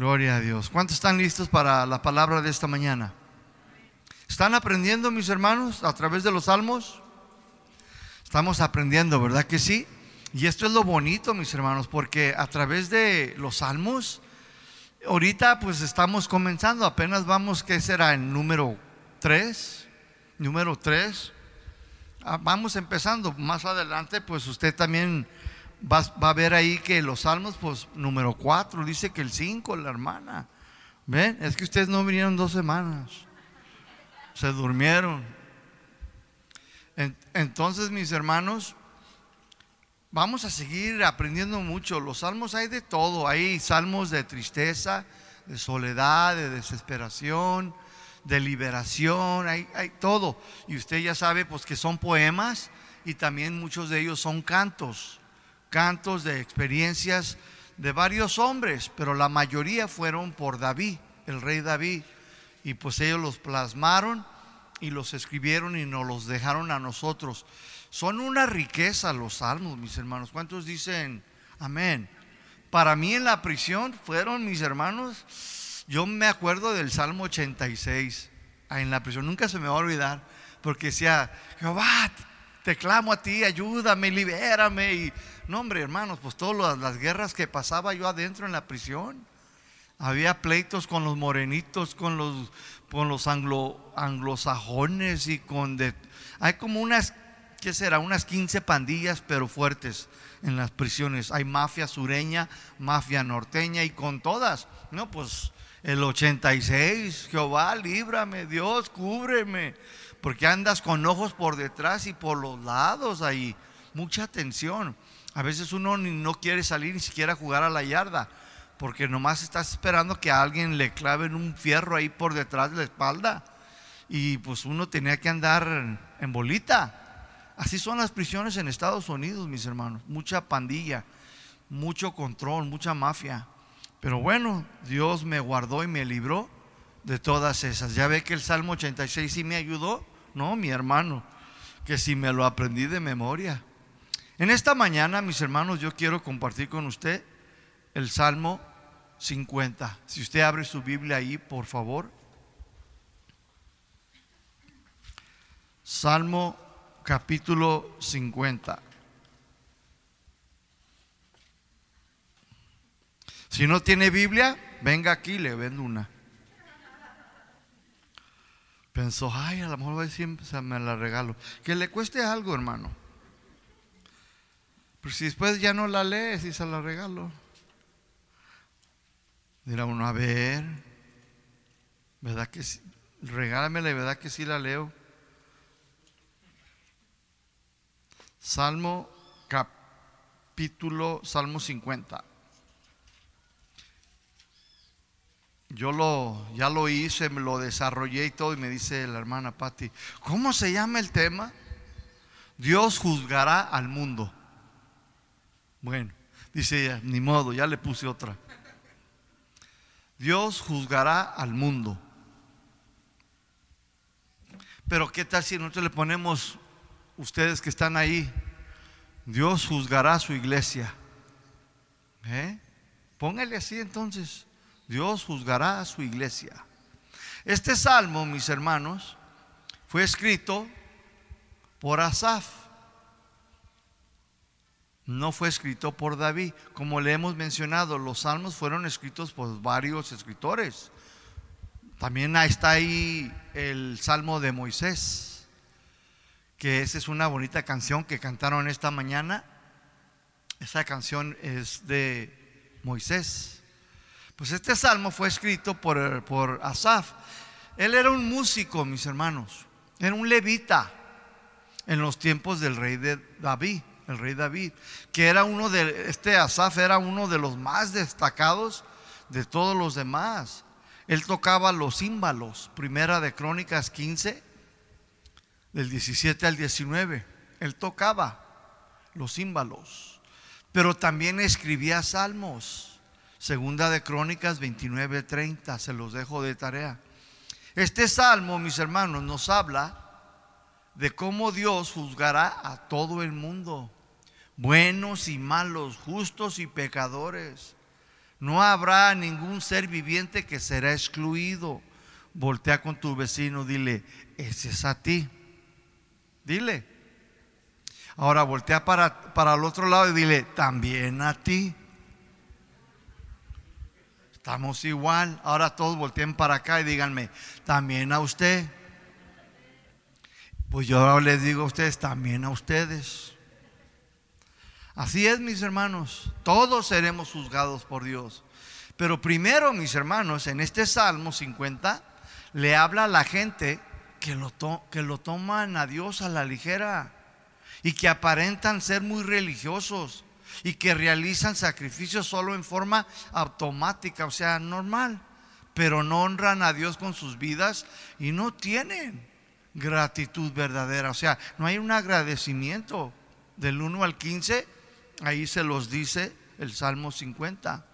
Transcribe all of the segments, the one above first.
Gloria a Dios. ¿Cuántos están listos para la palabra de esta mañana? ¿Están aprendiendo, mis hermanos, a través de los salmos? Estamos aprendiendo, ¿verdad que sí? Y esto es lo bonito, mis hermanos, porque a través de los salmos, ahorita pues estamos comenzando, apenas vamos, ¿qué será? En número 3, número 3. Ah, vamos empezando, más adelante pues usted también va, va, a ver ahí que los salmos, pues número 4, dice que el 5, la hermana. ¿Ven? Es que ustedes no vinieron dos semanas, se durmieron. Entonces, mis hermanos, Vamos a seguir aprendiendo mucho. Los salmos hay de todo. Hay salmos de tristeza, de soledad, de desesperación, de liberación. Hay, hay todo. Y usted ya sabe pues que son poemas y también muchos de ellos son cantos. Cantos de experiencias de varios hombres, pero la mayoría fueron por David, el rey David. Y pues ellos los plasmaron y los escribieron y nos los dejaron a nosotros. Son una riqueza los salmos, mis hermanos. ¿Cuántos dicen amén? Para mí en la prisión fueron mis hermanos, yo me acuerdo del Salmo 86, en la prisión, nunca se me va a olvidar, porque decía, Jehová, te clamo a ti, ayúdame, libérame. Y, no, hombre, hermanos, pues todas las guerras que pasaba yo adentro en la prisión. Había pleitos con los morenitos, con los, con los anglo, anglosajones y con... Hay como unas ¿qué será? Unas 15 pandillas, pero fuertes en las prisiones. Hay mafia sureña, mafia norteña y con todas. No, pues el 86, Jehová, líbrame, Dios, cúbreme, porque andas con ojos por detrás y por los lados ahí. Mucha atención. A veces uno no quiere salir ni siquiera jugar a la yarda, porque nomás estás esperando que a alguien le claven un fierro ahí por detrás de la espalda. Y pues uno tenía que andar en bolita. Así son las prisiones en Estados Unidos, mis hermanos. Mucha pandilla, mucho control, mucha mafia. Pero bueno, Dios me guardó y me libró de todas esas. Ya ve que el Salmo 86 sí me ayudó. No, mi hermano, que si me lo aprendí de memoria. En esta mañana, mis hermanos, yo quiero compartir con usted el Salmo 50. Si usted abre su Biblia ahí, por favor. Salmo capítulo 50. Si no tiene Biblia, venga aquí, le vendo una. Pensó, ay, a lo mejor siempre me la regalo. Que le cueste algo, hermano. Pero si después ya no la lees y se la regalo. Dirá uno, a ver, ¿verdad que sí? Regálamela, ¿verdad que sí la leo? Salmo capítulo, Salmo 50. Yo lo, ya lo hice, me lo desarrollé y todo, y me dice la hermana Patti, ¿cómo se llama el tema? Dios juzgará al mundo. Bueno, dice ella, ni modo, ya le puse otra. Dios juzgará al mundo. Pero ¿qué tal si nosotros le ponemos ustedes que están ahí, Dios juzgará a su iglesia. ¿Eh? Póngale así entonces, Dios juzgará a su iglesia. Este salmo, mis hermanos, fue escrito por Asaf. No fue escrito por David. Como le hemos mencionado, los salmos fueron escritos por varios escritores. También está ahí el salmo de Moisés que esa es una bonita canción que cantaron esta mañana. Esa canción es de Moisés. Pues este salmo fue escrito por, por Asaf. Él era un músico, mis hermanos. Era un levita en los tiempos del rey de David, el rey David, que era uno de, este Asaf era uno de los más destacados de todos los demás. Él tocaba los címbalos, primera de Crónicas 15, del 17 al 19. Él tocaba los címbalos, pero también escribía salmos. Segunda de Crónicas 29, 30, se los dejo de tarea. Este salmo, mis hermanos, nos habla de cómo Dios juzgará a todo el mundo, buenos y malos, justos y pecadores. No habrá ningún ser viviente que será excluido. Voltea con tu vecino, dile, ese es a ti. Dile. Ahora voltea para, para el otro lado y dile, también a ti. Estamos igual. Ahora todos volteen para acá y díganme, también a usted. Pues yo ahora les digo a ustedes, también a ustedes. Así es, mis hermanos. Todos seremos juzgados por Dios. Pero primero, mis hermanos, en este Salmo 50, le habla a la gente que lo, lo toman a Dios a la ligera y que aparentan ser muy religiosos y que realizan sacrificios solo en forma automática, o sea, normal, pero no honran a Dios con sus vidas y no tienen gratitud verdadera, o sea, no hay un agradecimiento del 1 al 15, ahí se los dice el Salmo 50.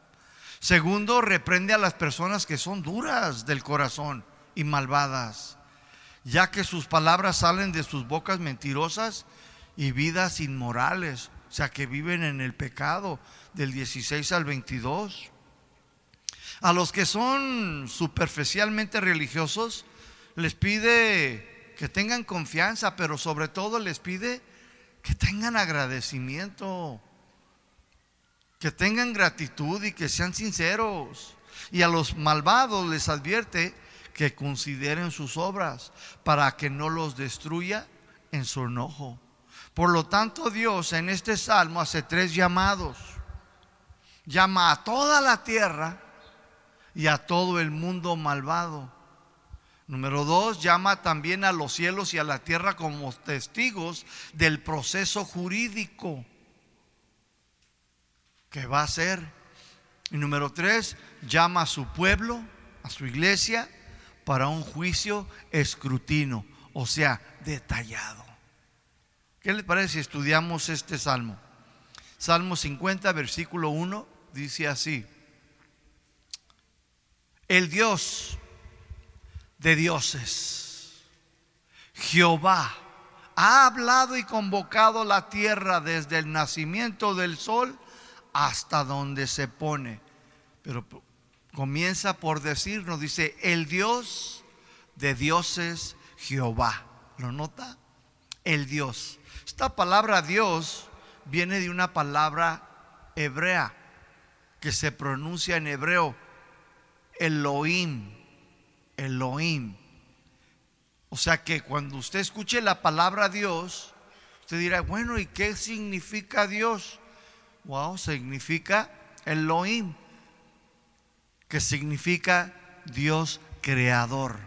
Segundo, reprende a las personas que son duras del corazón y malvadas, ya que sus palabras salen de sus bocas mentirosas y vidas inmorales o sea, que viven en el pecado del 16 al 22. A los que son superficialmente religiosos, les pide que tengan confianza, pero sobre todo les pide que tengan agradecimiento, que tengan gratitud y que sean sinceros. Y a los malvados les advierte que consideren sus obras para que no los destruya en su enojo. Por lo tanto, Dios en este salmo hace tres llamados. Llama a toda la tierra y a todo el mundo malvado. Número dos, llama también a los cielos y a la tierra como testigos del proceso jurídico que va a ser. Y número tres, llama a su pueblo, a su iglesia, para un juicio escrutino, o sea, detallado. ¿Qué les parece si estudiamos este salmo? Salmo 50, versículo 1, dice así. El Dios de dioses, Jehová, ha hablado y convocado la tierra desde el nacimiento del sol hasta donde se pone. Pero comienza por decirnos, dice, el Dios de dioses, Jehová. ¿Lo nota? El Dios. Esta palabra Dios viene de una palabra hebrea que se pronuncia en hebreo Elohim, Elohim. O sea que cuando usted escuche la palabra Dios, usted dirá, bueno, ¿y qué significa Dios? Wow, significa Elohim, que significa Dios creador.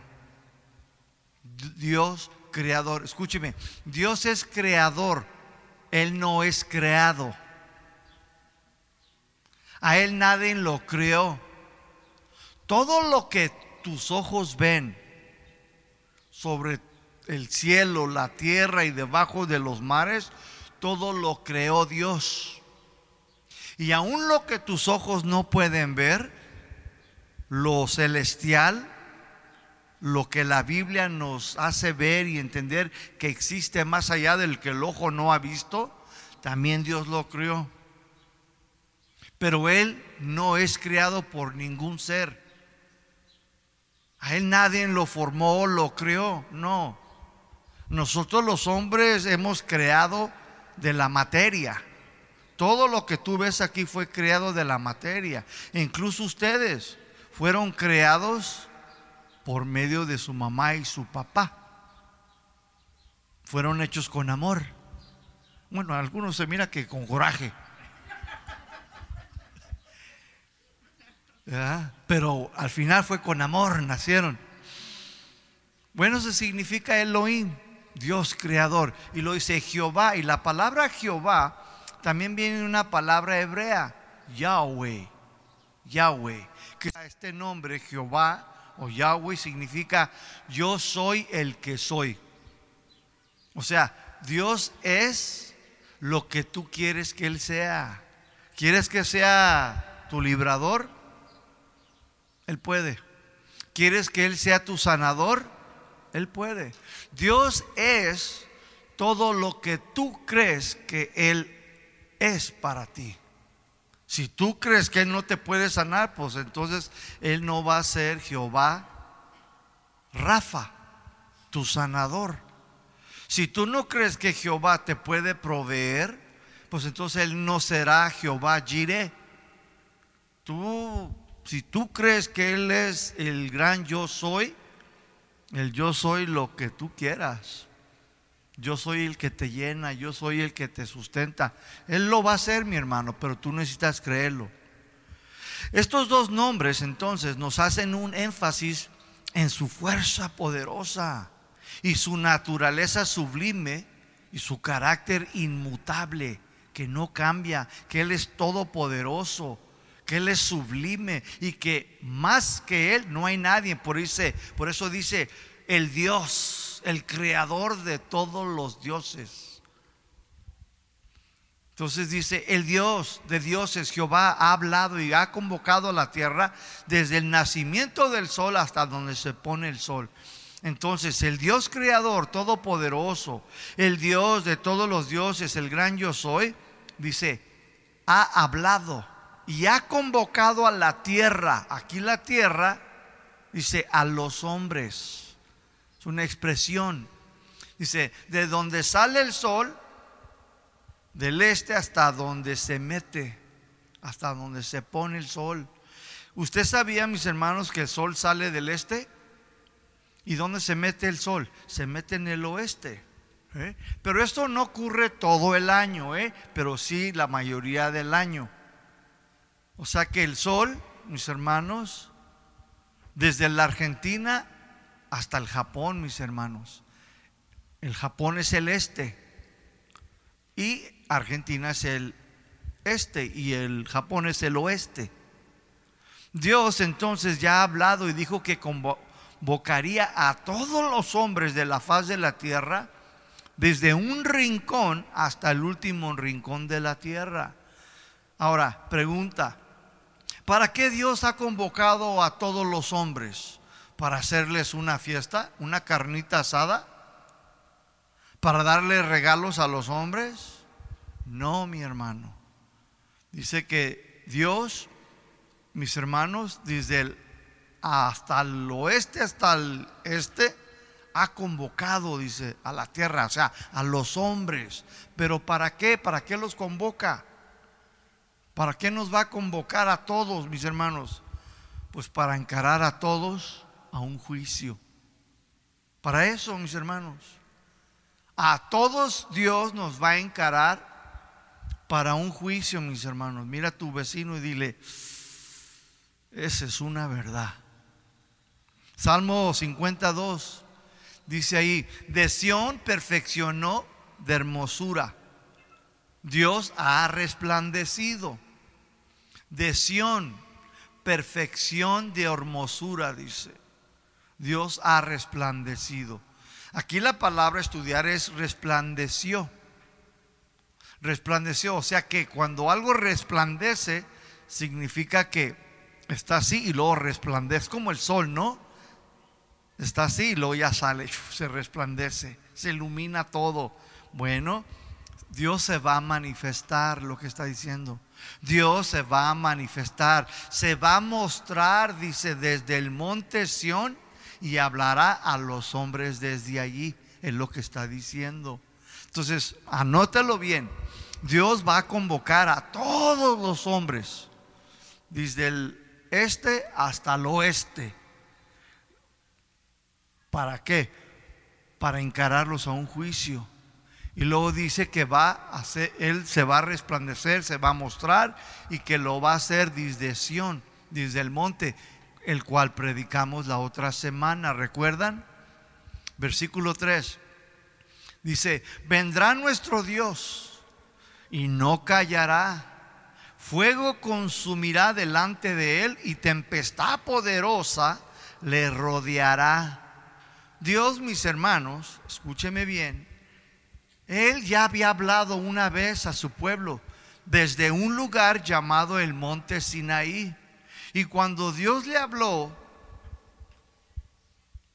Dios creador. Escúcheme, Dios es creador, Él no es creado. A Él nadie lo creó. Todo lo que tus ojos ven sobre el cielo, la tierra y debajo de los mares, todo lo creó Dios. Y aún lo que tus ojos no pueden ver, lo celestial, lo que la Biblia nos hace ver y entender que existe más allá del que el ojo no ha visto, también Dios lo creó. Pero Él no es creado por ningún ser. A Él nadie lo formó, lo creó, no. Nosotros los hombres hemos creado de la materia. Todo lo que tú ves aquí fue creado de la materia. Incluso ustedes fueron creados por medio de su mamá y su papá. Fueron hechos con amor. Bueno, algunos se mira que con coraje. Pero al final fue con amor, nacieron. Bueno, eso significa Elohim, Dios creador. Y lo dice Jehová. Y la palabra Jehová también viene una palabra hebrea, Yahweh. Yahweh. Que este nombre, Jehová, o Yahweh significa yo soy el que soy. O sea, Dios es lo que tú quieres que Él sea. ¿Quieres que sea tu librador? Él puede. ¿Quieres que Él sea tu sanador? Él puede. Dios es todo lo que tú crees que Él es para ti. Si tú crees que Él no te puede sanar, pues entonces Él no va a ser Jehová Rafa, tu sanador. Si tú no crees que Jehová te puede proveer, pues entonces Él no será Jehová Jireh. Tú, si tú crees que Él es el gran yo soy, el yo soy lo que tú quieras. Yo soy el que te llena, yo soy el que te sustenta. Él lo va a hacer, mi hermano, pero tú necesitas creerlo. Estos dos nombres entonces nos hacen un énfasis en su fuerza poderosa y su naturaleza sublime y su carácter inmutable, que no cambia, que Él es todopoderoso, que Él es sublime y que más que Él no hay nadie. Por, por eso dice el Dios, el creador de todos los dioses. Entonces dice, el Dios de dioses, Jehová, ha hablado y ha convocado a la tierra desde el nacimiento del sol hasta donde se pone el sol. Entonces, el Dios creador, todopoderoso, el Dios de todos los dioses, el gran yo soy, dice, ha hablado y ha convocado a la tierra, aquí la tierra, dice, a los hombres. Es una expresión. Dice, de donde sale el sol, del este hasta donde se mete, hasta donde se pone el sol. ¿Usted sabía, mis hermanos, que el sol sale del este? ¿Y dónde se mete el sol? Se mete en el oeste. ¿eh? Pero esto no ocurre todo el año, ¿eh? pero sí la mayoría del año. O sea que el sol, mis hermanos, desde la Argentina hasta el Japón, mis hermanos. El Japón es el este. Y Argentina es el este y el Japón es el oeste. Dios entonces ya ha hablado y dijo que convocaría a todos los hombres de la faz de la tierra, desde un rincón hasta el último rincón de la tierra. Ahora, pregunta, ¿para qué Dios ha convocado a todos los hombres? ¿Para hacerles una fiesta, una carnita asada? ¿Para darles regalos a los hombres? No, mi hermano. Dice que Dios, mis hermanos, desde el hasta el oeste, hasta el este, ha convocado, dice, a la tierra, o sea, a los hombres. Pero ¿para qué? ¿Para qué los convoca? ¿Para qué nos va a convocar a todos, mis hermanos? Pues para encarar a todos a un juicio. Para eso, mis hermanos. A todos Dios nos va a encarar para un juicio, mis hermanos. Mira a tu vecino y dile, esa es una verdad. Salmo 52 dice ahí, de Sión perfeccionó de hermosura. Dios ha resplandecido. De Sión, perfección de hermosura, dice. Dios ha resplandecido. Aquí la palabra estudiar es resplandeció resplandeció. O sea que cuando algo resplandece, significa que está así y luego resplandece, como el sol, ¿no? Está así y luego ya sale, se resplandece, se ilumina todo. Bueno, Dios se va a manifestar, lo que está diciendo. Dios se va a manifestar, se va a mostrar, dice, desde el monte Sión y hablará a los hombres desde allí, es lo que está diciendo. Entonces, anótalo bien. Dios va a convocar a todos los hombres, desde el este hasta el oeste. ¿Para qué? Para encararlos a un juicio. Y luego dice que va a hacer, Él se va a resplandecer, se va a mostrar y que lo va a hacer desde Sión, desde el monte, el cual predicamos la otra semana. ¿Recuerdan? Versículo 3. Dice, vendrá nuestro Dios y no callará. Fuego consumirá delante de él y tempestad poderosa le rodeará. Dios, mis hermanos, escúcheme bien, él ya había hablado una vez a su pueblo desde un lugar llamado el monte Sinaí. Y cuando Dios le habló,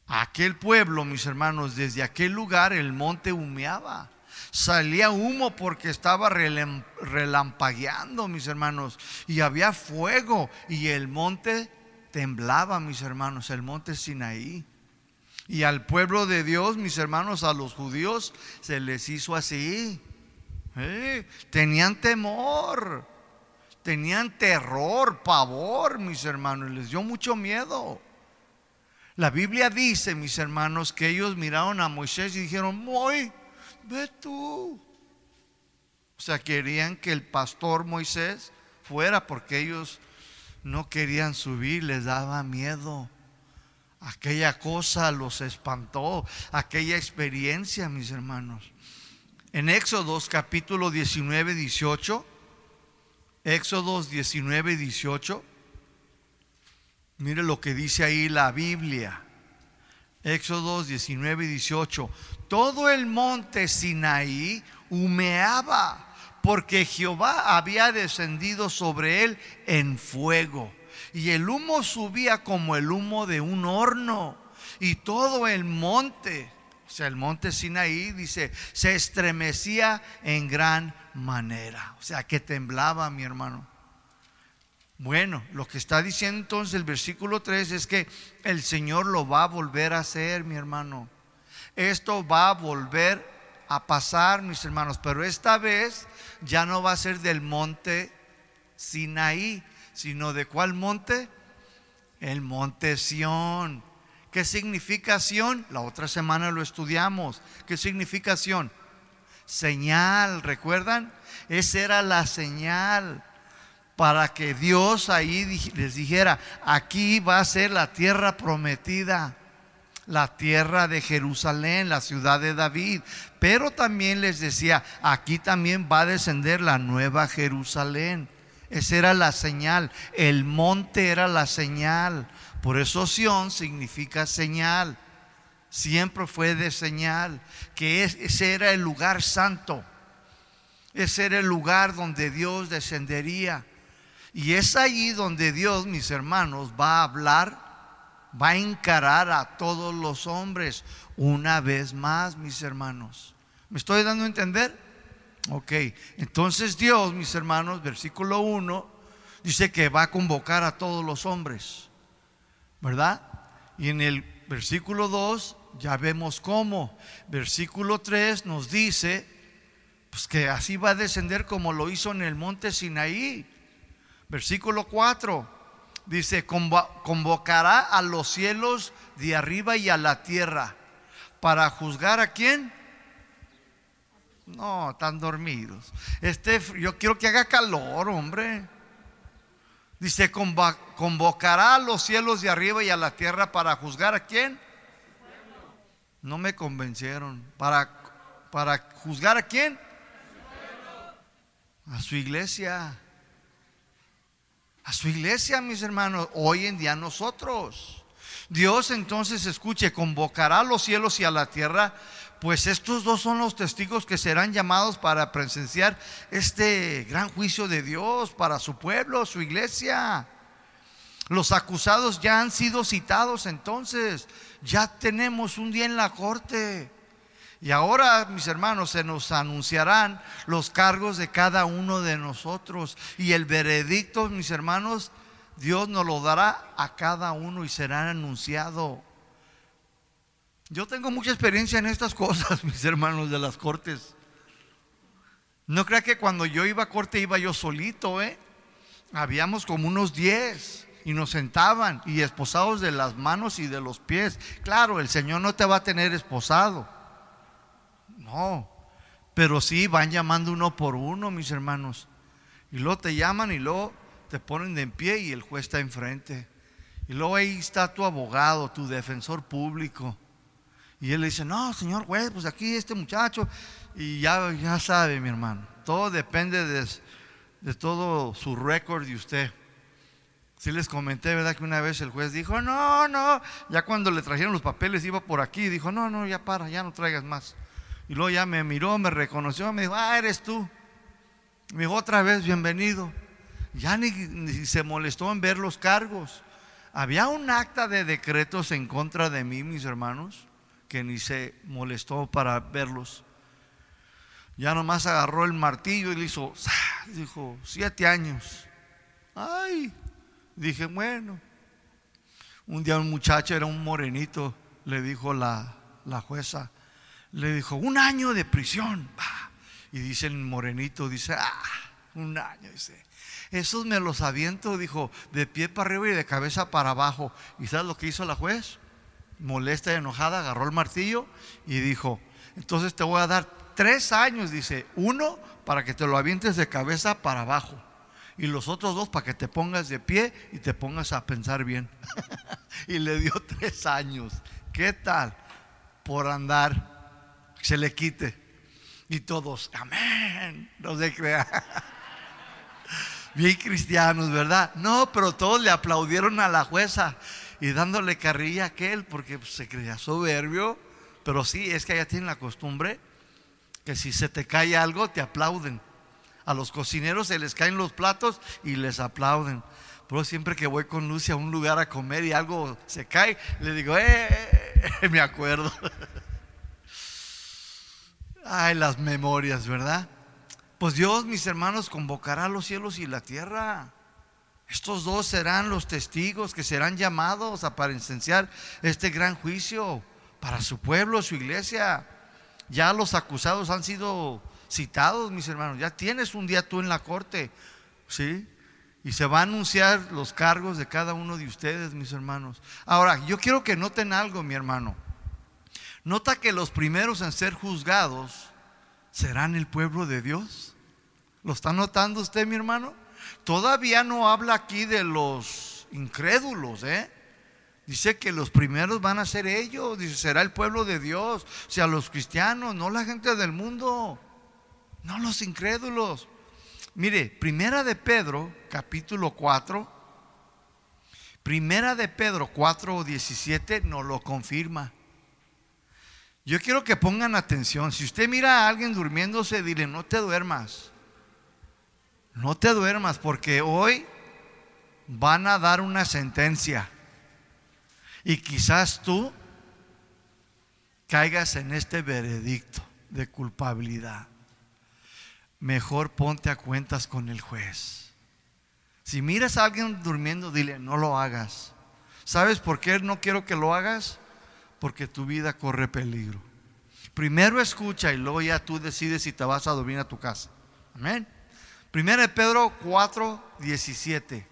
aquel pueblo, mis hermanos, desde aquel lugar el monte humeaba. Salía humo porque estaba relampagueando, mis hermanos. Y había fuego y el monte temblaba, mis hermanos, el monte Sinaí. Y al pueblo de Dios, mis hermanos, a los judíos, se les hizo así. Tenían temor, tenían terror, pavor, mis hermanos, les dio mucho miedo. La Biblia dice, mis hermanos, que ellos miraron a Moisés y dijeron, Moy, ve tú. O sea, querían que el pastor Moisés fuera porque ellos no querían subir, les daba miedo. Aquella cosa los espantó, aquella experiencia, mis hermanos. En Éxodos capítulo 19, 18, Éxodos 19, 18, mire lo que dice ahí la Biblia. Éxodos 19, 18. Todo el monte Sinaí humeaba porque Jehová había descendido sobre él en fuego. Y el humo subía como el humo de un horno. Y todo el monte, o sea, el monte Sinaí, dice, se estremecía en gran manera. O sea, que temblaba, mi hermano. Bueno, lo que está diciendo entonces el versículo 3 es que el Señor lo va a volver a hacer, mi hermano. Esto va a volver a pasar, mis hermanos, pero esta vez ya no va a ser del monte Sinaí, sino de cuál monte? El monte Sión. ¿Qué significa Sión? La otra semana lo estudiamos. ¿Qué significa Sión? Señal, ¿recuerdan? Esa era la señal para que Dios ahí les dijera, aquí va a ser la tierra prometida la tierra de Jerusalén, la ciudad de David. Pero también les decía, aquí también va a descender la nueva Jerusalén. Esa era la señal, el monte era la señal. Por eso Sión significa señal. Siempre fue de señal, que ese era el lugar santo. Ese era el lugar donde Dios descendería. Y es allí donde Dios, mis hermanos, va a hablar va a encarar a todos los hombres una vez más, mis hermanos. ¿Me estoy dando a entender? Ok, entonces Dios, mis hermanos, versículo 1, dice que va a convocar a todos los hombres, ¿verdad? Y en el versículo 2 ya vemos cómo. Versículo 3 nos dice, pues que así va a descender como lo hizo en el monte Sinaí. Versículo 4, dice, convocará a los cielos de arriba y a la tierra para juzgar a quién. No, están dormidos. Este, yo quiero que haga calor, hombre. Dice, convocará a los cielos de arriba y a la tierra para juzgar a quién. No me convencieron. Para, para juzgar a quién. A su iglesia a su iglesia, mis hermanos, hoy en día nosotros. Dios entonces, escuche, convocará a los cielos y a la tierra, pues estos dos son los testigos que serán llamados para presenciar este gran juicio de Dios para su pueblo, su iglesia. Los acusados ya han sido citados entonces, ya tenemos un día en la corte. Y ahora, mis hermanos, se nos anunciarán los cargos de cada uno de nosotros. Y el veredicto, mis hermanos, Dios nos lo dará a cada uno y será anunciado. Yo tengo mucha experiencia en estas cosas, mis hermanos, de las cortes. No crea que cuando yo iba a corte iba yo solito, ¿eh? Habíamos como unos diez y nos sentaban y esposados de las manos y de los pies. Claro, el Señor no te va a tener esposado. No, pero sí van llamando uno por uno, mis hermanos. Y luego te llaman y luego te ponen de en pie y el juez está enfrente. Y luego ahí está tu abogado, tu defensor público. Y él le dice, no, señor juez, pues aquí este muchacho. Y ya, ya sabe, mi hermano, todo depende de, de todo su récord de usted. Sí les comenté, ¿verdad? Que una vez el juez dijo, no, no, ya cuando le trajeron los papeles iba por aquí, dijo, no, no, ya para, ya no traigas más. Y luego ya me miró, me reconoció, me dijo, ah, eres tú. Me dijo, otra vez, bienvenido. Ya ni, se molestó en ver los cargos. Había un acta de decretos en contra de mí, mis hermanos, que ni se molestó para verlos. Ya nomás agarró el martillo y le hizo, dijo, siete años. Ay, dije, bueno. Un día un muchacho, era un morenito, le dijo la, la jueza, le dijo, un año de prisión. Y dice el morenito, dice, ah, un año, dice. Esos me los aviento, dijo, de pie para arriba y de cabeza para abajo. ¿Y sabes lo que hizo la juez? Molesta y enojada, agarró el martillo y dijo, entonces te voy a dar tres años, dice, uno para que te lo avientes de cabeza para abajo y los otros dos para que te pongas de pie y te pongas a pensar bien. y le dio tres años. ¿Qué tal? Por andar, se le quite. Y todos, amén, no se crea. Bien cristianos, ¿verdad? No, pero todos le aplaudieron a la jueza y dándole carrilla a aquel porque se creía soberbio. Pero sí, es que allá tienen la costumbre que si se te cae algo, te aplauden. A los cocineros se les caen los platos y les aplauden. Pero siempre que voy con Lucia a un lugar a comer y algo se cae, le digo, eh, eh, eh" me acuerdo. Ay, las memorias, ¿verdad? Pues Dios, mis hermanos, convocará a los cielos y la tierra. Estos dos serán los testigos que serán llamados a presenciar este gran juicio para su pueblo, su iglesia. Ya los acusados han sido citados, mis hermanos. Ya tienes un día tú en la corte, ¿sí? Y se va a anunciar los cargos de cada uno de ustedes, mis hermanos. Ahora, yo quiero que noten algo, mi hermano. Nota que los primeros en ser juzgados serán el pueblo de Dios. ¿Lo está notando usted, mi hermano? Todavía no habla aquí de los incrédulos, ¿eh? Dice que los primeros van a ser ellos, dice, será el pueblo de Dios, o sea, los cristianos, no la gente del mundo, no los incrédulos. Mire, primera de Pedro, capítulo 4, primera de Pedro 4, 17 nos lo confirma. Yo quiero que pongan atención, si usted mira a alguien durmiéndose, dile, no te duermas, no te duermas, porque hoy van a dar una sentencia. Y quizás tú caigas en este veredicto de culpabilidad. Mejor ponte a cuentas con el juez. Si miras a alguien durmiendo, dile, no lo hagas. ¿Sabes por qué no quiero que lo hagas? Porque tu vida corre peligro. Primero escucha y luego ya tú decides si te vas a dormir a tu casa. Amén. Primero de Pedro 4, 17.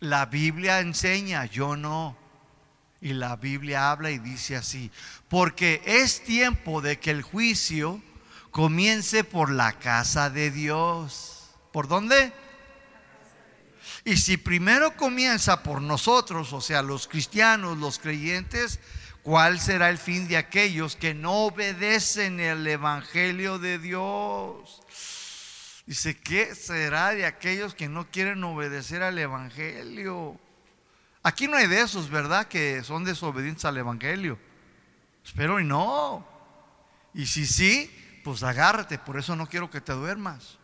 La Biblia enseña, yo no. Y la Biblia habla y dice así, porque es tiempo de que el juicio comience por la casa de Dios. ¿Por dónde? Y si primero comienza por nosotros, o sea, los cristianos, los creyentes, ¿cuál será el fin de aquellos que no obedecen el Evangelio de Dios? Dice, ¿qué será de aquellos que no quieren obedecer al Evangelio? Aquí no hay de esos, ¿verdad? Que son desobedientes al Evangelio. Espero y no. Y si sí, pues agárrate, por eso no quiero que te duermas.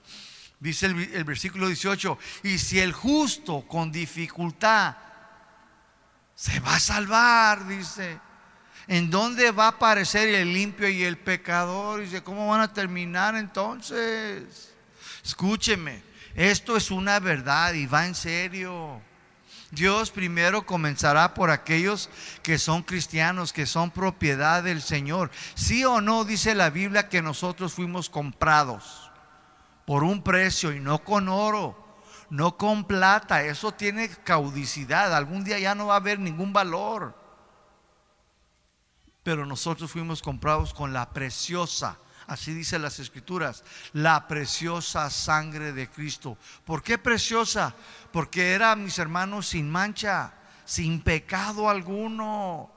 Dice el, versículo 18, y si el justo con dificultad se va a salvar, dice, ¿en dónde va a aparecer el limpio y el pecador? Dice, ¿cómo van a terminar entonces? Escúcheme, esto es una verdad y va en serio. Dios primero comenzará por aquellos que son cristianos, que son propiedad del Señor. Sí o no dice la Biblia que nosotros fuimos comprados por un precio y no con oro, no con plata. Eso tiene caudicidad. Algún día ya no va a haber ningún valor. Pero nosotros fuimos comprados con la preciosa Así dice las escrituras, la preciosa sangre de Cristo. ¿Por qué preciosa? Porque era, mis hermanos, sin mancha, sin pecado alguno.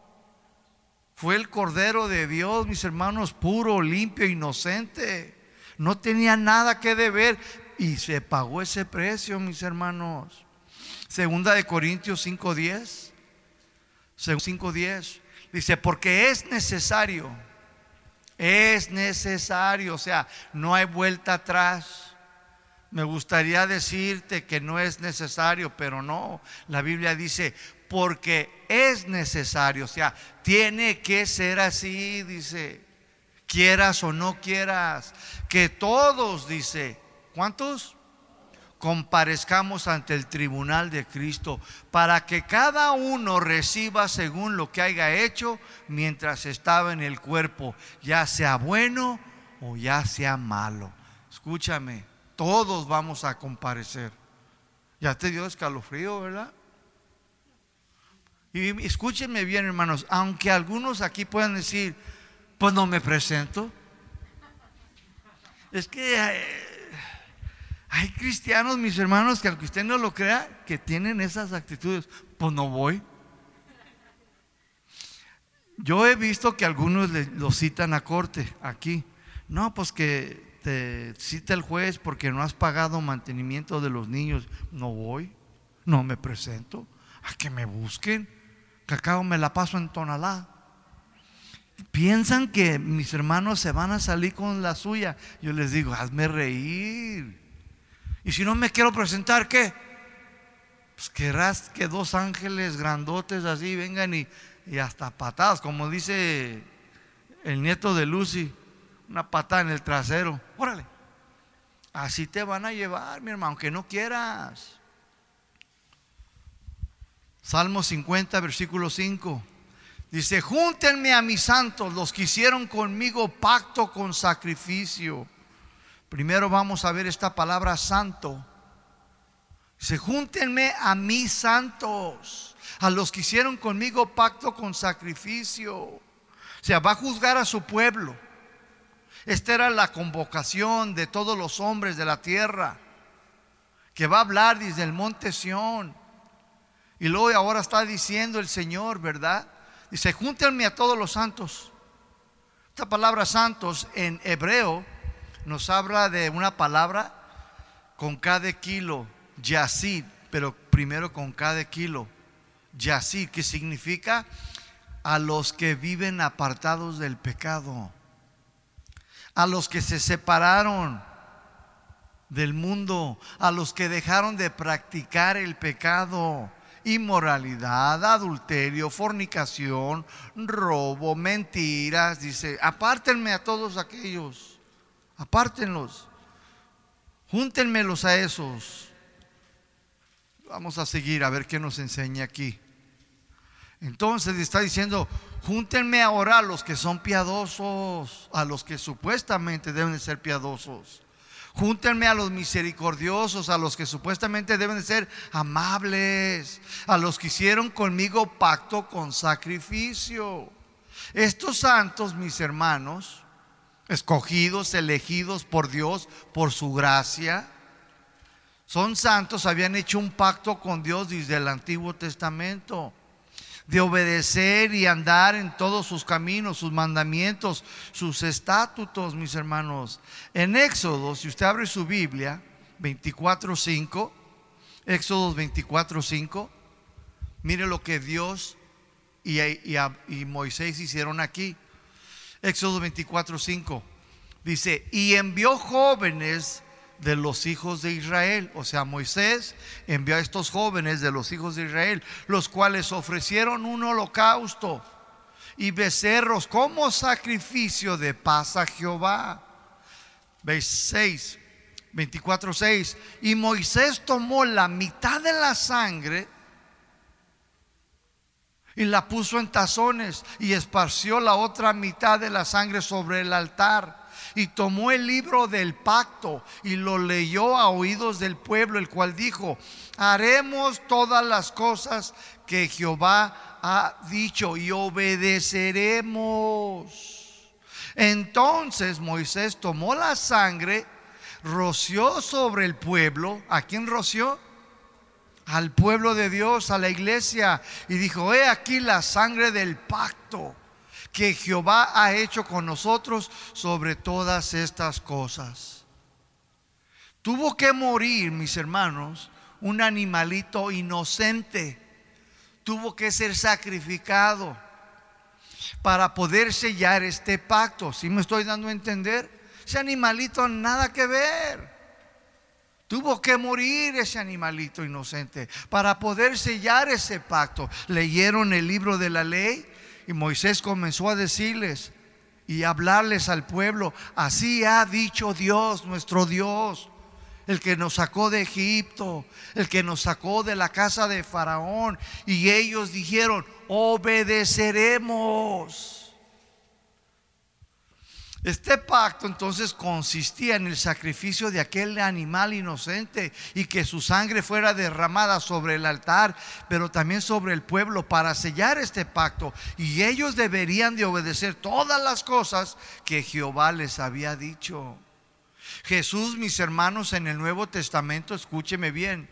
Fue el Cordero de Dios, mis hermanos, puro, limpio, inocente. No tenía nada que deber y se pagó ese precio, mis hermanos. Segunda de Corintios 5:10. 5:10 dice, porque es necesario es necesario, o sea, no hay vuelta atrás. Me gustaría decirte que no es necesario, pero no. La Biblia dice, porque es necesario, o sea, tiene que ser así, dice. quieras o no quieras, que todos, dice, ¿cuántos? Comparezcamos ante el tribunal de Cristo para que cada uno reciba según lo que haya hecho mientras estaba en el cuerpo, ya sea bueno o ya sea malo. Escúchame, todos vamos a comparecer. Ya te dio escalofrío, ¿verdad? Y escúchenme bien, hermanos, aunque algunos aquí puedan decir, pues no me presento. Es que eh, hay cristianos, mis hermanos, que aunque usted no lo crea, que tienen esas actitudes. Pues no voy. Yo he visto que algunos lo citan a corte aquí. No, pues que te cita el juez porque no has pagado mantenimiento de los niños. No voy, no me presento. A que me busquen. Que acabo me la paso en Tonalá. Piensan que mis hermanos se van a salir con la suya. Yo les digo, hazme reír. Y si no me quiero presentar, ¿qué? Pues querrás que dos ángeles grandotes así vengan y, hasta patadas, como dice el nieto de Lucy, una patada en el trasero. Órale. Así te van a llevar, mi hermano, aunque no quieras. Salmo 50, versículo 5. Dice, júntenme a mis santos, los que hicieron conmigo pacto con sacrificio. Primero vamos a ver esta palabra santo. Se júntenme a mis santos, a los que hicieron conmigo pacto con sacrificio. O sea, va a juzgar a su pueblo. Esta era la convocación de todos los hombres de la tierra, que va a hablar desde el monte Sión. Y luego ahora está diciendo el Señor, ¿verdad? Dice, júntenme a todos los santos. Esta palabra santos en hebreo nos habla de una palabra con cada kilo, yacid, pero primero con cada kilo, yacid, que significa a los que viven apartados del pecado, a los que se separaron del mundo, a los que dejaron de practicar el pecado, inmoralidad, adulterio, fornicación, robo, mentiras, dice, apártenme a todos aquellos apártenlos, júntenmelos a esos. Vamos a seguir a ver qué nos enseña aquí. Entonces está diciendo, júntenme ahora a los que son piadosos, a los que supuestamente deben de ser piadosos. Júntenme a los misericordiosos, a los que supuestamente deben de ser amables, a los que hicieron conmigo pacto con sacrificio. Estos santos, mis hermanos, escogidos, elegidos por Dios, por su gracia. Son santos, habían hecho un pacto con Dios desde el Antiguo Testamento, de obedecer y andar en todos sus caminos, sus mandamientos, sus estatutos, mis hermanos. En Éxodo, si usted abre su Biblia, 24.5, Éxodo 24.5, mire lo que Dios y, y Moisés hicieron aquí. Éxodo 24, 5. Dice, y envió jóvenes de los hijos de Israel. O sea, Moisés envió a estos jóvenes de los hijos de Israel, los cuales ofrecieron un holocausto y becerros como sacrificio de paz a Jehová. Veis 6, 24, 6. Y Moisés tomó la mitad de la sangre y la puso en tazones y esparció la otra mitad de la sangre sobre el altar. Y tomó el libro del pacto y lo leyó a oídos del pueblo, el cual dijo, haremos todas las cosas que Jehová ha dicho y obedeceremos. Entonces Moisés tomó la sangre, roció sobre el pueblo. ¿A quién roció? Al pueblo de Dios, a la iglesia, y dijo, he aquí la sangre del pacto que Jehová ha hecho con nosotros sobre todas estas cosas. Tuvo que morir, mis hermanos, un animalito inocente. Tuvo que ser sacrificado para poder sellar este pacto. Si me estoy dando a entender? Ese animalito nada que ver. Tuvo que morir ese animalito inocente para poder sellar ese pacto. Leyeron el libro de la ley y Moisés comenzó a decirles, y hablarles al pueblo. Así ha dicho Dios, nuestro Dios, el que nos sacó de Egipto, el que nos sacó de la casa de Faraón. Y ellos dijeron, obedeceremos. Este pacto entonces consistía en el sacrificio de aquel animal inocente y que su sangre fuera derramada sobre el altar, pero también sobre el pueblo para sellar este pacto. Y ellos deberían de obedecer todas las cosas que Jehová les había dicho. Jesús, mis hermanos, en el Nuevo Testamento, escúcheme bien,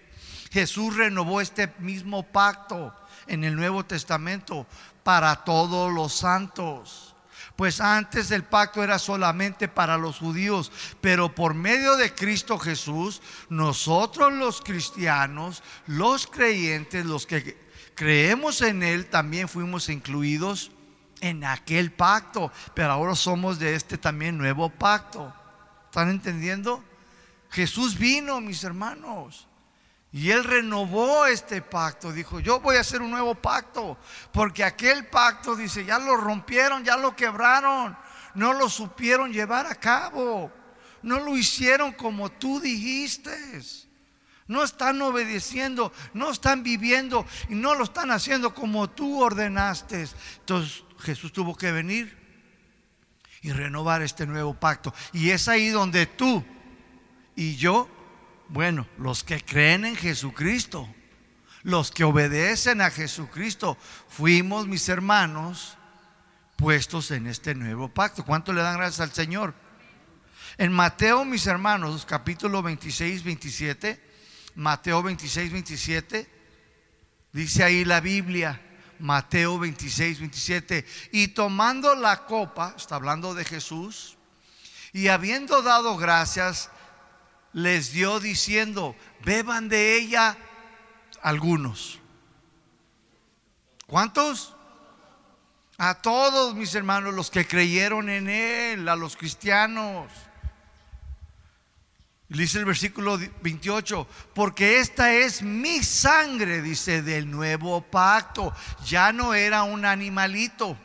Jesús renovó este mismo pacto en el Nuevo Testamento para todos los santos pues antes el pacto era solamente para los judíos, pero por medio de Cristo Jesús, nosotros los cristianos, los creyentes, los que creemos en Él, también fuimos incluidos en aquel pacto, pero ahora somos de este también nuevo pacto. ¿Están entendiendo? Jesús vino, mis hermanos. Y él renovó este pacto. Dijo, yo voy a hacer un nuevo pacto. Porque aquel pacto, dice, ya lo rompieron, ya lo quebraron. No lo supieron llevar a cabo. No lo hicieron como tú dijiste. No están obedeciendo, no están viviendo y no lo están haciendo como tú ordenaste. Entonces Jesús tuvo que venir y renovar este nuevo pacto. Y es ahí donde tú y yo bueno, los que creen en Jesucristo, los que obedecen a Jesucristo, fuimos, mis hermanos, puestos en este nuevo pacto. ¿Cuánto le dan gracias al Señor? En Mateo, mis hermanos, capítulo 26, 27, Mateo 26, 27, dice ahí la Biblia, Mateo 26, 27, y tomando la copa, está hablando de Jesús, y habiendo dado gracias, les dio diciendo, beban de ella algunos. ¿Cuántos? A todos mis hermanos, los que creyeron en Él, a los cristianos. Dice el versículo 28, porque esta es mi sangre, dice, del nuevo pacto. Ya no era un animalito,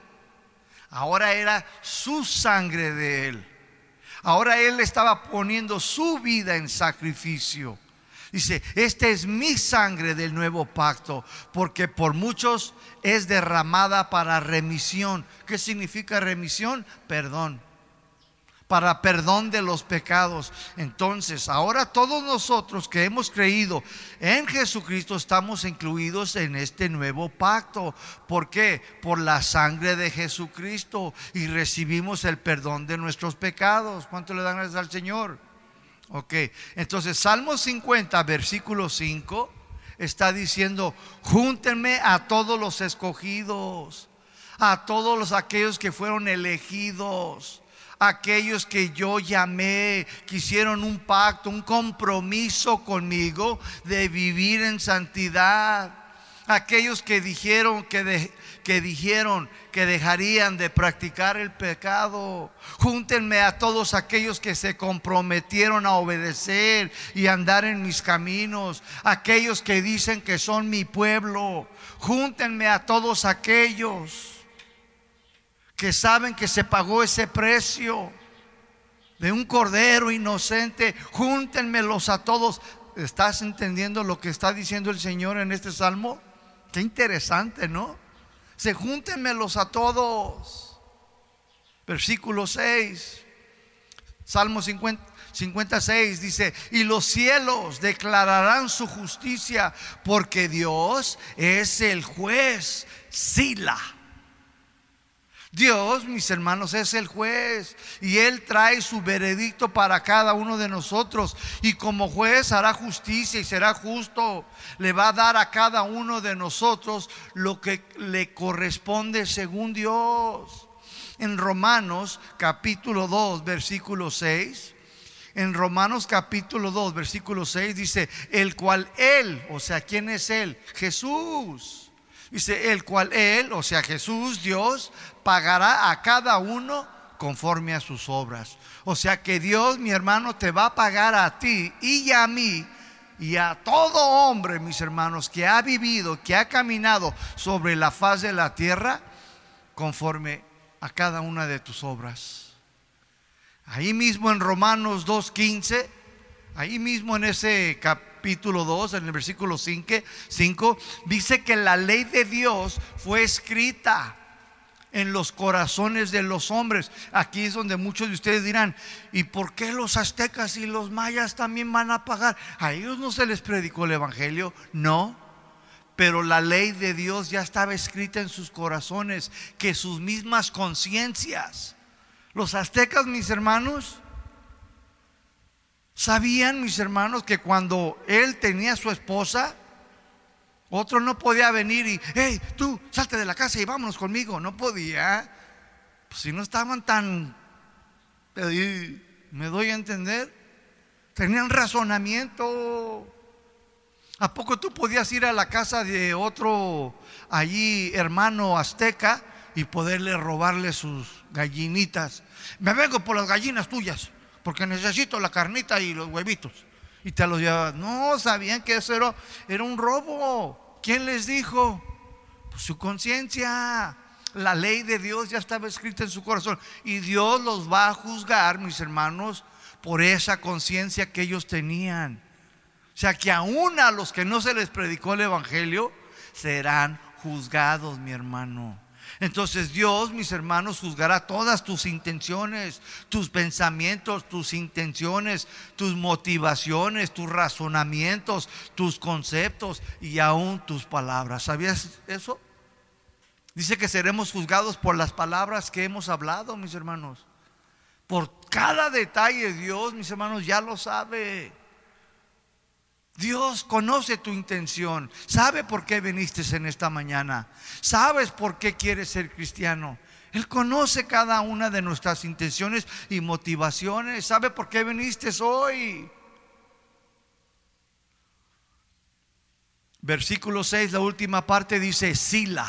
ahora era su sangre de Él. Ahora Él estaba poniendo su vida en sacrificio. Dice, esta es mi sangre del nuevo pacto, porque por muchos es derramada para remisión. ¿Qué significa remisión? Perdón para perdón de los pecados. Entonces, ahora todos nosotros que hemos creído en Jesucristo estamos incluidos en este nuevo pacto. ¿Por qué? Por la sangre de Jesucristo y recibimos el perdón de nuestros pecados. ¿Cuánto le dan gracias al Señor? Ok, entonces Salmo 50, versículo 5, está diciendo, júntenme a todos los escogidos, a todos los aquellos que fueron elegidos aquellos que yo llamé, que hicieron un pacto, un compromiso conmigo de vivir en santidad. Aquellos que dijeron que, que dijeron que dejarían de practicar el pecado. Júntenme a todos aquellos que se comprometieron a obedecer y andar en mis caminos. Aquellos que dicen que son mi pueblo. Júntenme a todos aquellos que saben que se pagó ese precio de un cordero inocente, júntenmelos a todos. ¿Estás entendiendo lo que está diciendo el Señor en este salmo? Qué interesante, ¿no? Se júntenmelos a todos. Versículo 6. Salmo 56 dice, y los cielos declararán su justicia porque Dios es el juez. Sila. Dios, mis hermanos, es el juez y Él trae su veredicto para cada uno de nosotros y como juez hará justicia y será justo. Le va a dar a cada uno de nosotros lo que le corresponde según Dios. En Romanos capítulo 2, versículo 6. En Romanos capítulo 2, versículo 6 dice, el cual Él, o sea, ¿quién es Él? Jesús Dice, el cual Él, o sea Jesús, Dios, pagará a cada uno conforme a sus obras. O sea que Dios, mi hermano, te va a pagar a ti y a mí y a todo hombre, mis hermanos, que ha vivido, que ha caminado sobre la faz de la tierra, conforme a cada una de tus obras. Ahí mismo en Romanos 2.15, ahí mismo en ese capítulo 2, en el versículo 5, 5, dice que la ley de Dios fue escrita en los corazones de los hombres. Aquí es donde muchos de ustedes dirán, ¿y por qué los aztecas y los mayas también van a pagar? A ellos no se les predicó el Evangelio, no. Pero la ley de Dios ya estaba escrita en sus corazones, que sus mismas conciencias los aztecas, mis hermanos, sabían, mis hermanos, que cuando él tenía su esposa, otro no podía venir y, hey, tú, salte de la casa y vámonos conmigo. No podía. Pues si no estaban tan, me doy a entender, tenían razonamiento. ¿A poco tú podías ir a la casa de otro allí hermano azteca y poderle robarle sus gallinitas. Me vengo por las gallinas tuyas, porque necesito la carnita y los huevitos. Y te los llevas. No, sabían que eso era, era un robo. ¿Quién les dijo? Pues su conciencia. La ley de Dios ya estaba escrita en su corazón. Y Dios los va a juzgar, mis hermanos, por esa conciencia que ellos tenían. O sea que aún a los que no se les predicó el Evangelio, serán juzgados, mi hermano. Entonces Dios, mis hermanos, juzgará todas tus intenciones, tus pensamientos, tus intenciones, tus motivaciones, tus razonamientos, tus conceptos y aún tus palabras. ¿Sabías eso? Dice que seremos juzgados por las palabras que hemos hablado, mis hermanos. Por cada detalle Dios, mis hermanos, ya lo sabe. Dios conoce tu intención, sabe por qué viniste en esta mañana, sabes por qué quieres ser cristiano. Él conoce cada una de nuestras intenciones y motivaciones, sabe por qué viniste hoy. Versículo 6, la última parte dice Sila.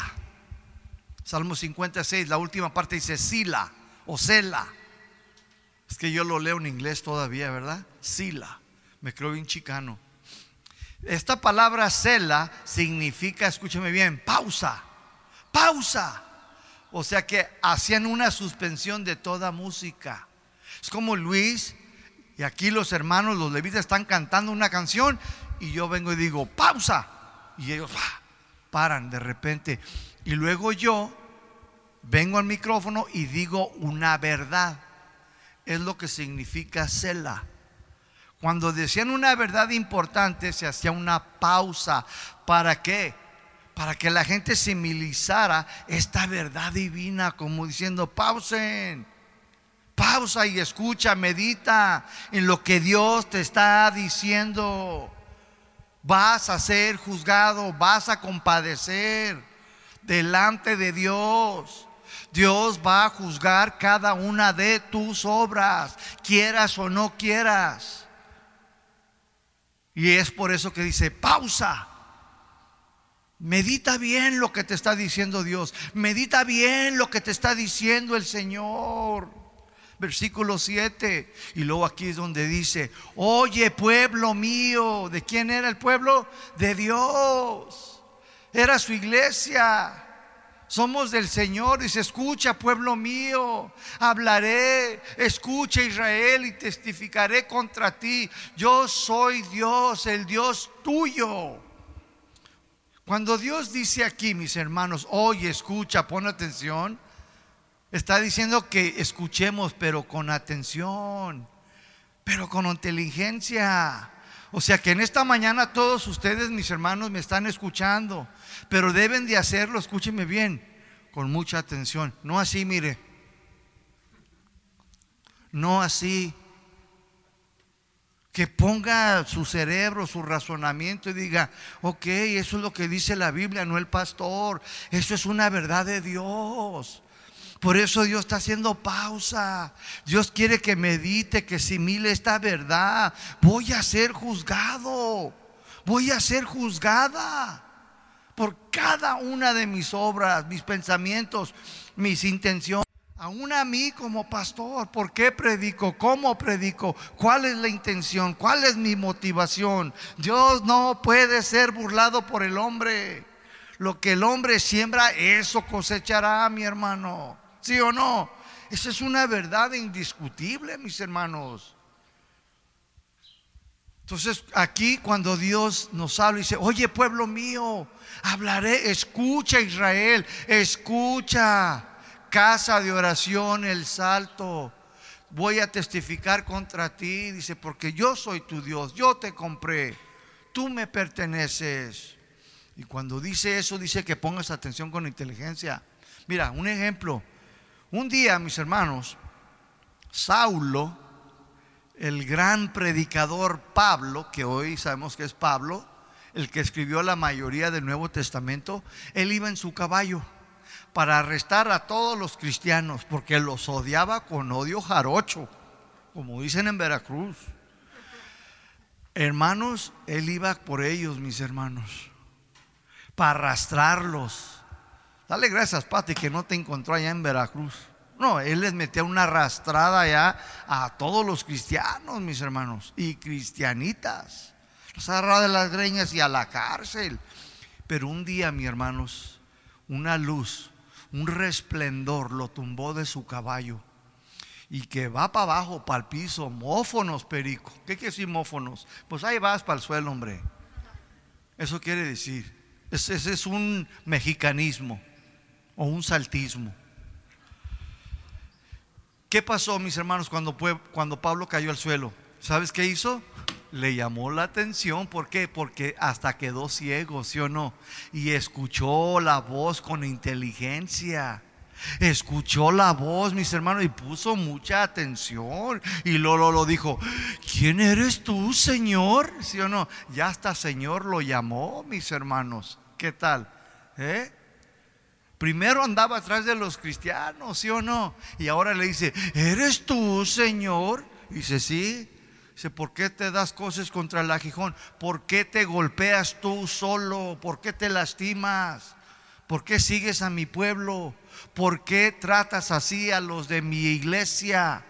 Salmo 56, la última parte dice Sila o Sela. Es que yo lo leo en inglés todavía, ¿verdad? Sila. Me creo bien chicano. Esta palabra cela significa, escúcheme bien, pausa, pausa. O sea que hacían una suspensión de toda música. Es como Luis, y aquí los hermanos, los levitas están cantando una canción y yo vengo y digo, pausa. Y ellos ah, paran de repente. Y luego yo vengo al micrófono y digo una verdad. Es lo que significa cela. Cuando decían una verdad importante, se hacía una pausa. ¿Para qué? Para que la gente similizara esta verdad divina, como diciendo, pausen. Pausa y escucha, medita en lo que Dios te está diciendo. Vas a ser juzgado, vas a compadecer delante de Dios. Dios va a juzgar cada una de tus obras, quieras o no quieras. Y es por eso que dice, pausa. Medita bien lo que te está diciendo Dios. Medita bien lo que te está diciendo el Señor. Versículo 7. Y luego aquí es donde dice, oye pueblo mío. ¿De quién era el pueblo? De Dios. Era su iglesia. Somos del Señor. Dice, escucha pueblo mío, hablaré, escucha Israel y testificaré contra ti. Yo soy Dios, el Dios tuyo. Cuando Dios dice aquí, mis hermanos, oye, escucha, pon atención, está diciendo que escuchemos, pero con atención, pero con inteligencia. O sea que en esta mañana todos ustedes, mis hermanos, me están escuchando pero deben de hacerlo, escúcheme bien, con mucha atención. No así, mire. No así. Que ponga su cerebro, su razonamiento y diga, ok, eso es lo que dice la Biblia, no el pastor. Eso es una verdad de Dios. Por eso Dios está haciendo pausa. Dios quiere que medite, que simile esta verdad. Voy a ser juzgado. Voy a ser juzgada por cada una de mis obras, mis pensamientos, mis intenciones. Aún a mí como pastor, ¿por qué predico? ¿Cómo predico? ¿Cuál es la intención? ¿Cuál es mi motivación? Dios no puede ser burlado por el hombre. Lo que el hombre siembra, eso cosechará, mi hermano. ¿Sí o no? Esa es una verdad indiscutible, mis hermanos. Entonces aquí cuando Dios nos habla y dice, oye pueblo mío, hablaré, escucha Israel, escucha, casa de oración, el salto, voy a testificar contra ti, dice, porque yo soy tu Dios, yo te compré, tú me perteneces. Y cuando dice eso, dice que pongas atención con inteligencia. Mira, un ejemplo. Un día, mis hermanos, Saulo, el gran predicador Pablo, que hoy sabemos que es Pablo, el que escribió la mayoría del Nuevo Testamento, él iba en su caballo para arrestar a todos los cristianos, porque los odiaba con odio jarocho, como dicen en Veracruz. Hermanos, él iba por ellos, mis hermanos, para arrastrarlos. Dale gracias, Pati, que no te encontró allá en Veracruz. No, él les metía una arrastrada ya a todos los cristianos, mis hermanos, y cristianitas. Los agarraba de las greñas y a la cárcel. Pero un día, mis hermanos, una luz, un resplendor lo tumbó de su caballo y que va para abajo, para el piso, mófonos, perico. ¿Qué quiere decir mófonos? Pues ahí vas para el suelo, hombre. Eso quiere decir, ese, es un mexicanismo o un saltismo. ¿Qué pasó, mis hermanos, cuando, cuando Pablo cayó al suelo? ¿Sabes qué hizo? Le llamó la atención. ¿Por qué? Porque hasta quedó ciego, ¿sí o no? Y escuchó la voz con inteligencia. Escuchó la voz, mis hermanos, y puso mucha atención. Y Lolo lo dijo, ¿quién eres tú, Señor? ¿Sí o no? Ya hasta Señor lo llamó, mis hermanos. ¿Qué tal? ¿Eh? Primero andaba atrás de los cristianos, ¿sí o no? Y ahora le dice, ¿eres tú, Señor? dice, sí. Dice, ¿por qué te das cosas contra el aguijón? ¿Por qué te golpeas tú solo? ¿Por qué te lastimas? ¿Por qué sigues a mi pueblo? ¿Por qué tratas así a los de mi iglesia?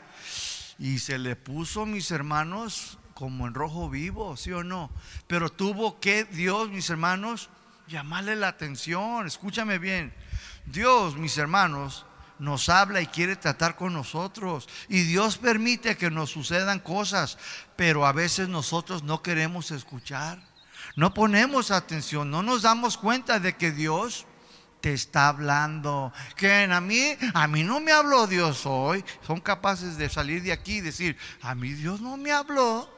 Y se le puso, mis hermanos, como en rojo vivo, ¿sí o no? Pero tuvo que Dios, mis hermanos, llamarle la atención. Escúchame bien. Dios, mis hermanos, nos habla y quiere tratar con nosotros. Y Dios permite que nos sucedan cosas, pero a veces nosotros no queremos escuchar. No ponemos atención, no nos damos cuenta de que Dios te está hablando. Que a mí, a mí no me habló Dios hoy. Son capaces de salir de aquí y decir, a mí Dios no me habló.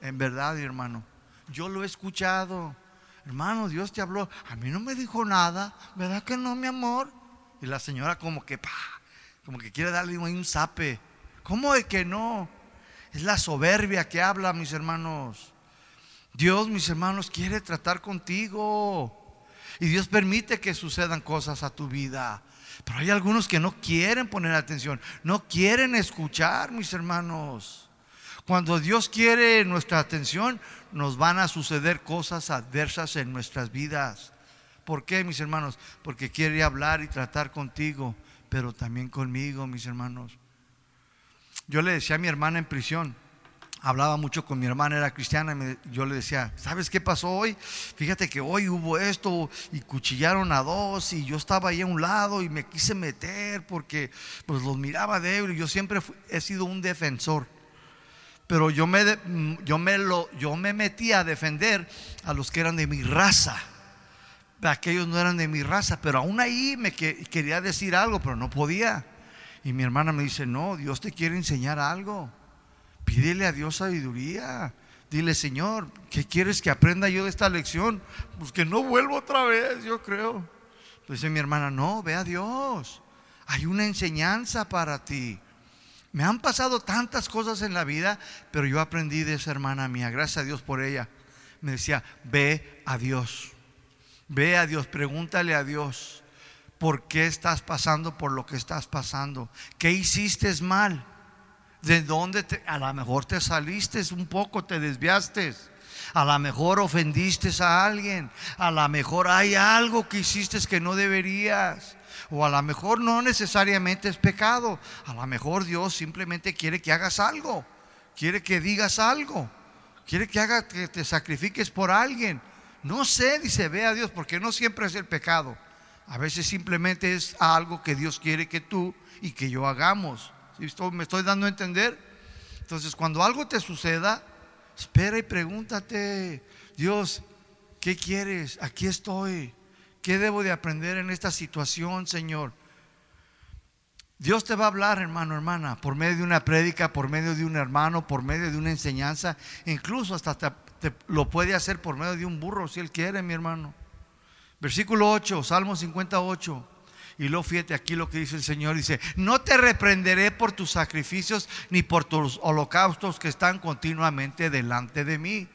En verdad, hermano, yo lo he escuchado hermano, Dios te habló. A mí no me dijo nada, ¿verdad que no, mi amor? Y la señora como que, como que quiere darle un zape. ¿Cómo es que no? Es la soberbia que habla, mis hermanos. Dios, mis hermanos, quiere tratar contigo. Y Dios permite que sucedan cosas a tu vida. Pero hay algunos que no quieren poner atención, no quieren escuchar, mis hermanos. Cuando Dios quiere nuestra atención, nos van a suceder cosas adversas en nuestras vidas. ¿Por qué, mis hermanos? Porque quiere hablar y tratar contigo, pero también conmigo, mis hermanos. Yo le decía a mi hermana en prisión, hablaba mucho con mi hermana, era cristiana, y yo le decía, ¿sabes qué pasó hoy? Fíjate que hoy hubo esto y cuchillaron a dos y yo estaba ahí a un lado y me quise meter porque pues los miraba débil. Yo siempre he sido un defensor pero yo me, yo me, lo, yo me metí a defender a los que eran de mi raza. Aquellos no eran de mi raza, pero aún ahí me quería decir algo, pero no podía. Y mi hermana me dice, no, Dios te quiere enseñar algo. Pídele a Dios sabiduría. Dile, Señor, ¿qué quieres que aprenda yo de esta lección? Pues que no vuelvo otra vez, yo creo. Entonces mi hermana, no, ve a Dios. Hay una enseñanza para ti. Me han pasado tantas cosas en la vida, pero yo aprendí de esa hermana mía, gracias a Dios por ella. Me decía, ve a Dios, ve a Dios, pregúntale a Dios, ¿por qué estás pasando por lo que estás pasando? ¿Qué hiciste mal? ¿De dónde te, a lo mejor te saliste un poco, te desviaste? A lo mejor ofendiste a alguien, a lo mejor hay algo que hiciste que no deberías. O a lo mejor no necesariamente es pecado. A lo mejor Dios simplemente quiere que hagas algo. Quiere que digas algo. Quiere que haga que te sacrifiques por alguien. No sé, dice, ve a Dios, porque no siempre es el pecado. A veces simplemente es algo que Dios quiere que tú y que yo hagamos. ¿Me estoy dando a entender? Entonces, cuando algo te suceda, espera y pregúntate, Dios, ¿qué quieres? Aquí estoy. ¿Qué debo de aprender en esta situación, Señor? Dios te va a hablar, hermano, hermana, por medio de una prédica, por medio de un hermano, por medio de una enseñanza, incluso hasta te, lo puede hacer por medio de un burro, si Él quiere, mi hermano. Versículo 8, Salmo 58. Y luego fíjate aquí lo que dice el Señor, dice, no te reprenderé por tus sacrificios ni por tus holocaustos que están continuamente delante de mí.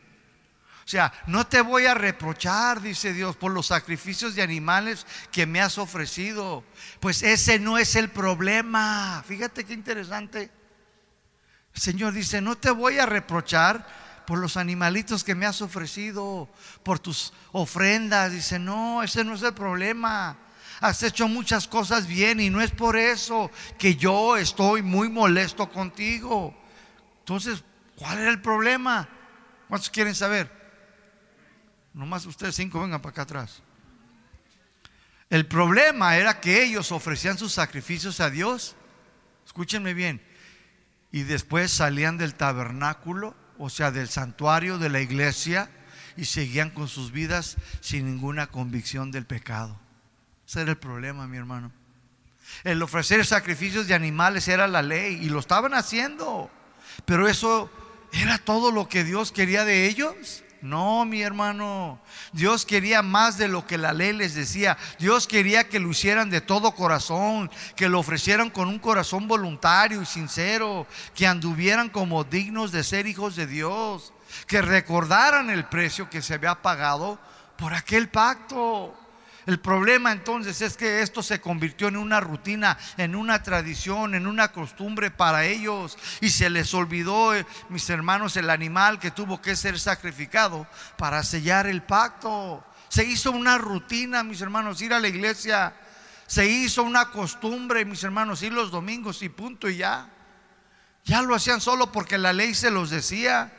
O sea, no te voy a reprochar, dice Dios, por los sacrificios de animales que me has ofrecido. Pues ese no es el problema. Fíjate qué interesante. Señor dice, no te voy a reprochar por los animalitos que me has ofrecido, por tus ofrendas. Dice, no, ese no es el problema. Has hecho muchas cosas bien y no es por eso que yo estoy muy molesto contigo. Entonces, ¿cuál era el problema? ¿Cuántos quieren saber? Nomás ustedes cinco vengan para acá atrás. El problema era que ellos ofrecían sus sacrificios a Dios. Escúchenme bien. Y después salían del tabernáculo, o sea, del santuario de la iglesia, y seguían con sus vidas sin ninguna convicción del pecado. Ese era el problema, mi hermano. El ofrecer sacrificios de animales era la ley y lo estaban haciendo. Pero eso era todo lo que Dios quería de ellos. No, mi hermano, Dios quería más de lo que la ley les decía. Dios quería que lo hicieran de todo corazón, que lo ofrecieran con un corazón voluntario y sincero, que anduvieran como dignos de ser hijos de Dios, que recordaran el precio que se había pagado por aquel pacto. El problema entonces es que esto se convirtió en una rutina, en una tradición, en una costumbre para ellos. Y se les olvidó, eh, mis hermanos, el animal que tuvo que ser sacrificado para sellar el pacto. Se hizo una rutina, mis hermanos, ir a la iglesia. Se hizo una costumbre, mis hermanos, ir los domingos y punto y ya. Ya lo hacían solo porque la ley se los decía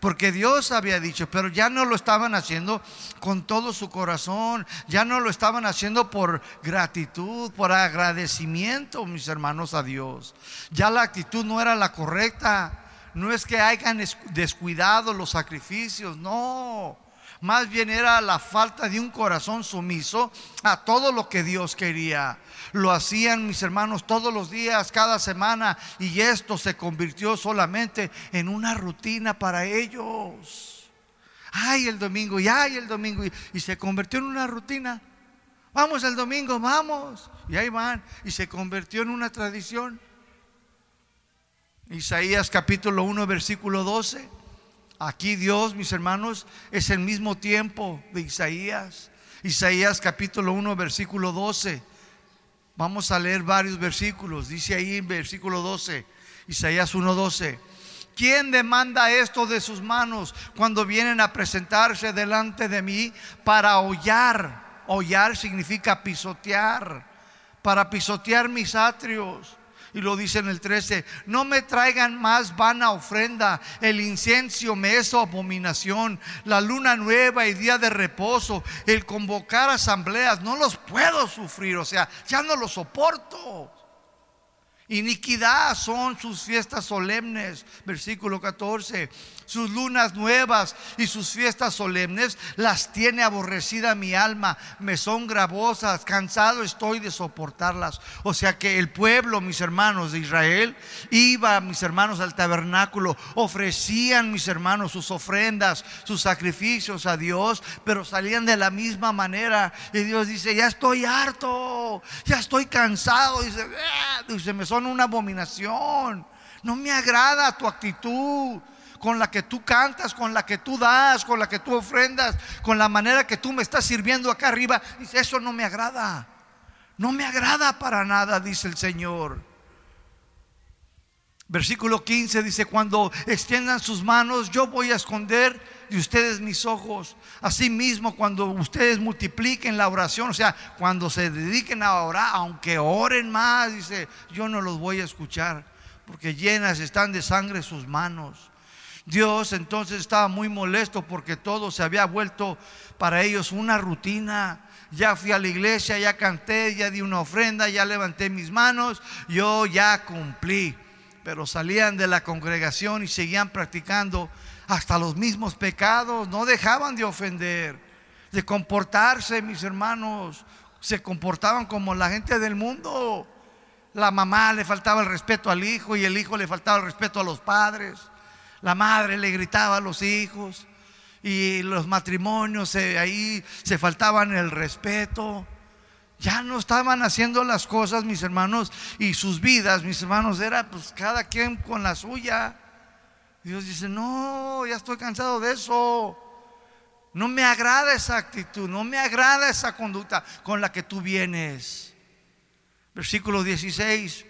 porque Dios había dicho, pero ya no lo estaban haciendo con todo su corazón, ya no lo estaban haciendo por gratitud, por agradecimiento, mis hermanos, a Dios. Ya la actitud no era la correcta, no es que hayan descuidado los sacrificios, no. Más bien era la falta de un corazón sumiso a todo lo que Dios quería. Lo hacían mis hermanos todos los días, cada semana, y esto se convirtió solamente en una rutina para ellos. Ay, el domingo, y ay, el domingo, y, se convirtió en una rutina. Vamos el domingo, vamos. Y ahí van, y se convirtió en una tradición. Isaías capítulo 1, versículo 12. Aquí Dios, mis hermanos, es el mismo tiempo de Isaías. Isaías capítulo 1, versículo 12. Vamos a leer varios versículos. Dice ahí en versículo 12, Isaías 1:12. ¿Quién demanda esto de sus manos cuando vienen a presentarse delante de mí para hollar? Hollar significa pisotear, para pisotear mis atrios. Y lo dice en el 13, no me traigan más vana ofrenda, el incienso me es abominación, la luna nueva y día de reposo, el convocar asambleas, no los puedo sufrir, o sea, ya no los soporto. Iniquidad son sus fiestas solemnes, versículo 14. Sus lunas nuevas y sus fiestas solemnes las tiene aborrecida mi alma, me son gravosas, cansado estoy de soportarlas. O sea que el pueblo, mis hermanos de Israel, iba, mis hermanos, al tabernáculo, ofrecían, mis hermanos, sus ofrendas, sus sacrificios a Dios, pero salían de la misma manera. Y Dios dice, ya estoy harto, ya estoy cansado. Dice, ah", dice me son una abominación. No me agrada tu actitud con la que tú cantas, con la que tú das, con la que tú ofrendas, con la manera que tú me estás sirviendo acá arriba. Dice, eso no me agrada. No me agrada para nada, dice el Señor. Versículo 15 dice, cuando extiendan sus manos, yo voy a esconder de ustedes mis ojos. Asimismo, cuando ustedes multipliquen la oración, o sea, cuando se dediquen a orar, aunque oren más, dice, yo no los voy a escuchar, porque llenas están de sangre sus manos. Dios entonces estaba muy molesto porque todo se había vuelto para ellos una rutina ya fui a la iglesia, ya canté, ya di una ofrenda, ya levanté mis manos, yo ya cumplí. Pero salían de la congregación y seguían practicando hasta los mismos pecados, no dejaban de ofender, de comportarse, mis hermanos, se comportaban como la gente del mundo. La mamá le faltaba el respeto al hijo y el hijo le faltaba el respeto a los padres. La madre le gritaba a los hijos y los matrimonios ahí se faltaban el respeto. Ya no estaban haciendo las cosas, mis hermanos, y sus vidas, mis hermanos, era pues cada quien con la suya. Dios dice, no, ya estoy cansado de eso. No me agrada esa actitud, no me agrada esa conducta con la que tú vienes. Versículo 16,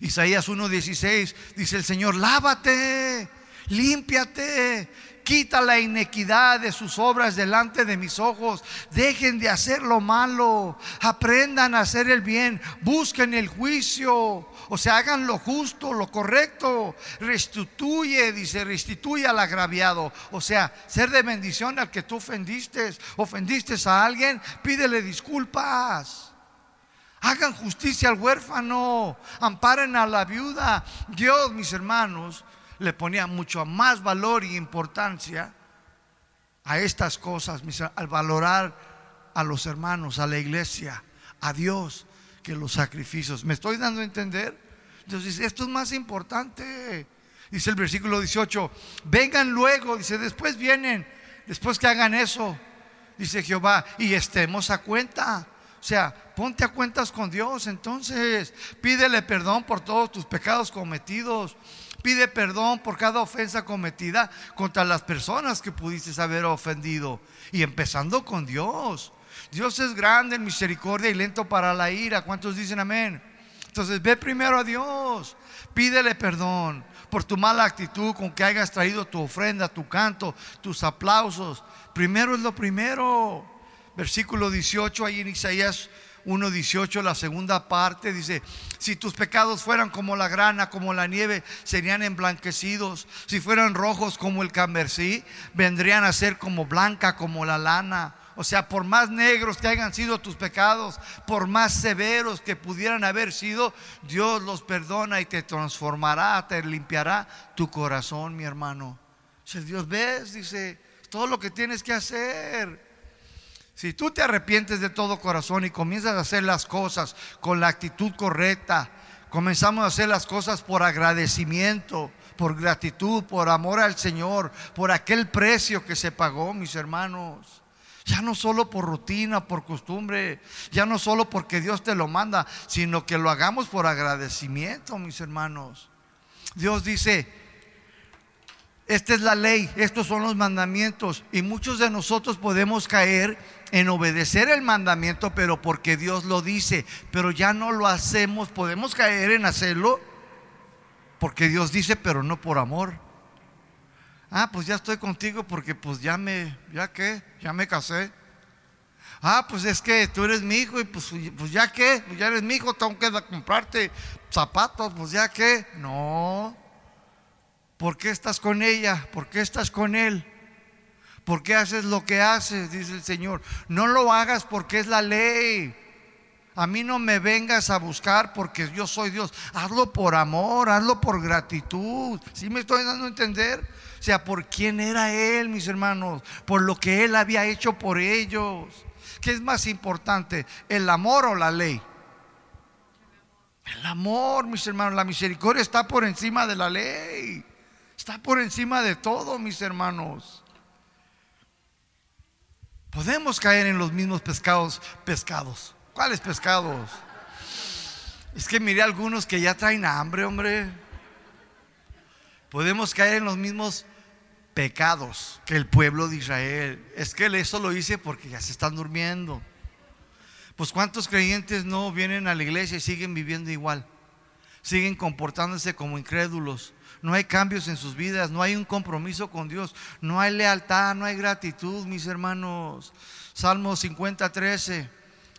Isaías 1:16, dice el Señor, lávate, límpiate, quita la inequidad de sus obras delante de mis ojos. Dejen de hacer lo malo, aprendan a hacer el bien, busquen el juicio, o sea, hagan lo justo, lo correcto. Restituye, dice, restituye al agraviado. O sea, ser de bendición al que tú ofendiste, ofendiste a alguien, pídele disculpas. Hagan justicia al huérfano, amparen a la viuda. Dios, mis hermanos, le ponía mucho más valor y importancia a estas cosas, al valorar a los hermanos, a la iglesia, a Dios, que los sacrificios. ¿Me estoy dando a entender? Dios dice, esto es más importante. Dice el versículo 18, vengan luego, dice, después vienen, después que hagan eso, dice Jehová, y estemos a cuenta. O sea, ponte a cuentas con Dios entonces. Pídele perdón por todos tus pecados cometidos. Pide perdón por cada ofensa cometida contra las personas que pudiste haber ofendido. Y empezando con Dios. Dios es grande en misericordia y lento para la ira. ¿Cuántos dicen amén? Entonces ve primero a Dios. Pídele perdón por tu mala actitud con que hayas traído tu ofrenda, tu canto, tus aplausos. Primero es lo primero. Versículo 18 ahí en Isaías 1.18, la segunda parte, dice, si tus pecados fueran como la grana, como la nieve, serían emblanquecidos. Si fueran rojos como el cambersí, vendrían a ser como blanca, como la lana. O sea, por más negros que hayan sido tus pecados, por más severos que pudieran haber sido, Dios los perdona y te transformará, te limpiará tu corazón, mi hermano. Si Dios ves, dice, todo lo que tienes que hacer. Si tú te arrepientes de todo corazón y comienzas a hacer las cosas con la actitud correcta, comenzamos a hacer las cosas por agradecimiento, por gratitud, por amor al Señor, por aquel precio que se pagó, mis hermanos. Ya no solo por rutina, por costumbre, ya no solo porque Dios te lo manda, sino que lo hagamos por agradecimiento, mis hermanos. Dios dice, esta es la ley, estos son los mandamientos y muchos de nosotros podemos caer en obedecer el mandamiento, pero porque Dios lo dice, pero ya no lo hacemos, podemos caer en hacerlo porque Dios dice, pero no por amor. Ah, pues ya estoy contigo porque pues ya me, ya qué, ya me casé. Ah, pues es que tú eres mi hijo y pues, pues ya qué, pues ya eres mi hijo, tengo que comprarte zapatos, pues ya qué. No. ¿Por qué estás con ella? ¿Por qué estás con él? ¿Por qué haces lo que haces? Dice el Señor. No lo hagas porque es la ley. A mí no me vengas a buscar porque yo soy Dios. Hazlo por amor, hazlo por gratitud. ¿Sí me estoy dando a entender? O sea, por quién era Él, mis hermanos. Por lo que Él había hecho por ellos. ¿Qué es más importante? ¿El amor o la ley? El amor, mis hermanos. La misericordia está por encima de la ley. Está por encima de todo, mis hermanos. Podemos caer en los mismos pescados, pescados. ¿Cuáles pescados? Es que miré algunos que ya traen hambre, hombre. Podemos caer en los mismos pecados que el pueblo de Israel. Es que eso lo hice porque ya se están durmiendo. Pues cuántos creyentes no vienen a la iglesia y siguen viviendo igual. Siguen comportándose como incrédulos no hay cambios en sus vidas, no hay un compromiso con Dios, no hay lealtad, no hay gratitud, mis hermanos. Salmo 50, 13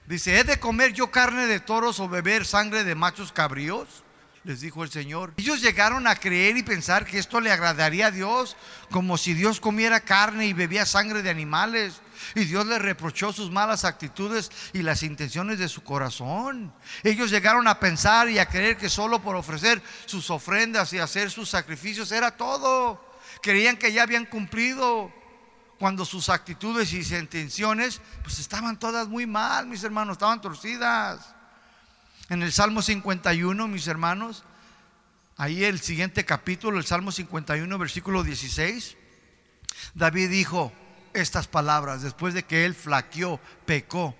dice, ¿he de comer yo carne de toros o beber sangre de machos cabríos? Les dijo el Señor. Ellos llegaron a creer y pensar que esto le agradaría a Dios, como si Dios comiera carne y bebía sangre de animales. Y Dios le reprochó sus malas actitudes y las intenciones de su corazón. Ellos llegaron a pensar y a creer que solo por ofrecer sus ofrendas y hacer sus sacrificios era todo. Creían que ya habían cumplido cuando sus actitudes y sus intenciones pues estaban todas muy mal, mis hermanos, estaban torcidas. En el Salmo 51, mis hermanos, ahí el siguiente capítulo, el Salmo 51, versículo 16, David dijo estas palabras después de que él flaqueó, pecó.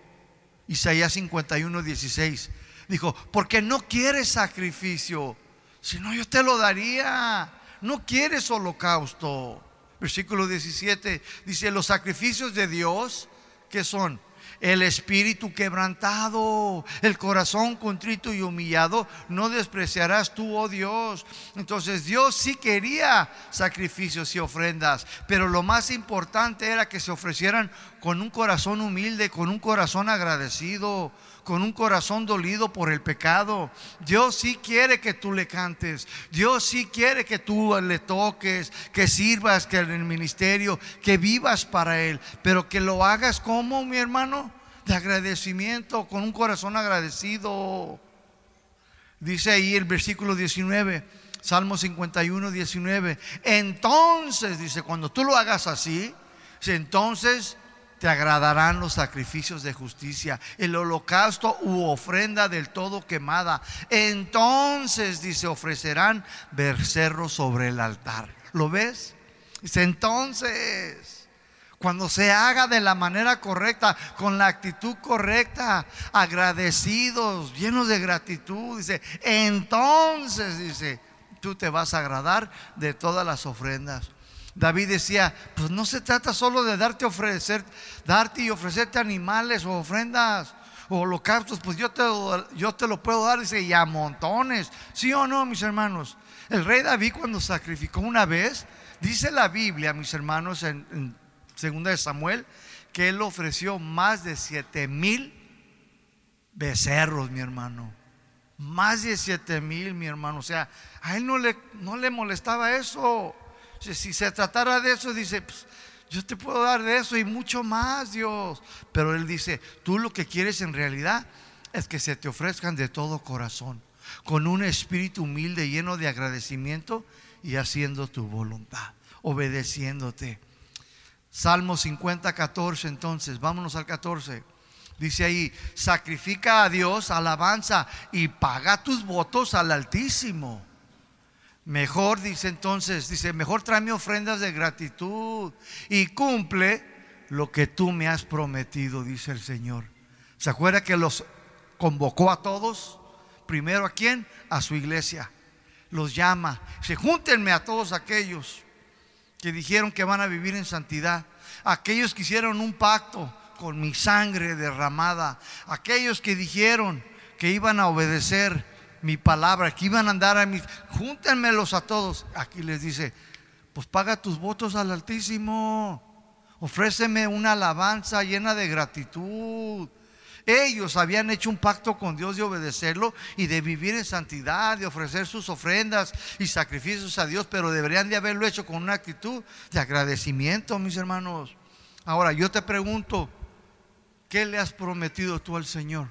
Isaías 51, 16, dijo, porque no quieres sacrificio, sino yo te lo daría. No quieres holocausto versículo 17, dice, los sacrificios de Dios, que son? El espíritu quebrantado, el corazón contrito y humillado, no despreciarás tú, oh Dios. Entonces Dios sí quería sacrificios y ofrendas, pero lo más importante era que se ofrecieran con un corazón humilde, con un corazón agradecido, con un corazón dolido por el pecado. Dios sí quiere que tú le cantes. Dios sí quiere que tú le toques, que sirvas, que en el ministerio, que vivas para Él. Pero que lo hagas como, mi hermano, de agradecimiento, con un corazón agradecido. Dice ahí el versículo 19. Salmo 51, 19. Entonces, dice, cuando tú lo hagas así, entonces te agradarán los sacrificios de justicia, el holocausto u ofrenda del todo quemada. Entonces, dice, ofrecerán becerros sobre el altar. ¿Lo ves? Dice, entonces, cuando se haga de la manera correcta, con la actitud correcta, agradecidos, llenos de gratitud, dice, entonces, dice, tú te vas a agradar de todas las ofrendas. David decía, pues no se trata solo de darte ofrecer, darte y ofrecerte animales o ofrendas o holocaustos, pues yo te, lo puedo dar, dice, y a montones. ¿Sí o no, mis hermanos? El rey David cuando sacrificó una vez, dice la Biblia, mis hermanos, en, segunda de Samuel, que él ofreció más de siete mil becerros, mi hermano. Más de siete mil, mi hermano. O sea, a él no le molestaba eso. Si se tratara de eso, dice, pues, yo te puedo dar de eso y mucho más, Dios. Pero Él dice, tú lo que quieres en realidad es que se te ofrezcan de todo corazón, con un espíritu humilde, lleno de agradecimiento y haciendo tu voluntad, obedeciéndote. Salmo 50, 14, entonces, vámonos al 14. Dice ahí, sacrifica a Dios alabanza y paga tus votos al Altísimo. Mejor, dice entonces, dice, mejor tráeme ofrendas de gratitud y cumple lo que tú me has prometido, dice el Señor. ¿Se acuerda que los convocó a todos? Primero a quién? A su iglesia. Los llama. Se júntenme a todos aquellos que dijeron que van a vivir en santidad. Aquellos que hicieron un pacto con mi sangre derramada. Aquellos que dijeron que iban a obedecer mi palabra, que iban a andar a mis, júntenmelos a todos. Aquí les dice, pues paga tus votos al Altísimo, ofréceme una alabanza llena de gratitud. Ellos habían hecho un pacto con Dios de obedecerlo y de vivir en santidad, de ofrecer sus ofrendas y sacrificios a Dios, pero deberían de haberlo hecho con una actitud de agradecimiento, mis hermanos. Ahora, yo te pregunto, ¿qué le has prometido tú al Señor?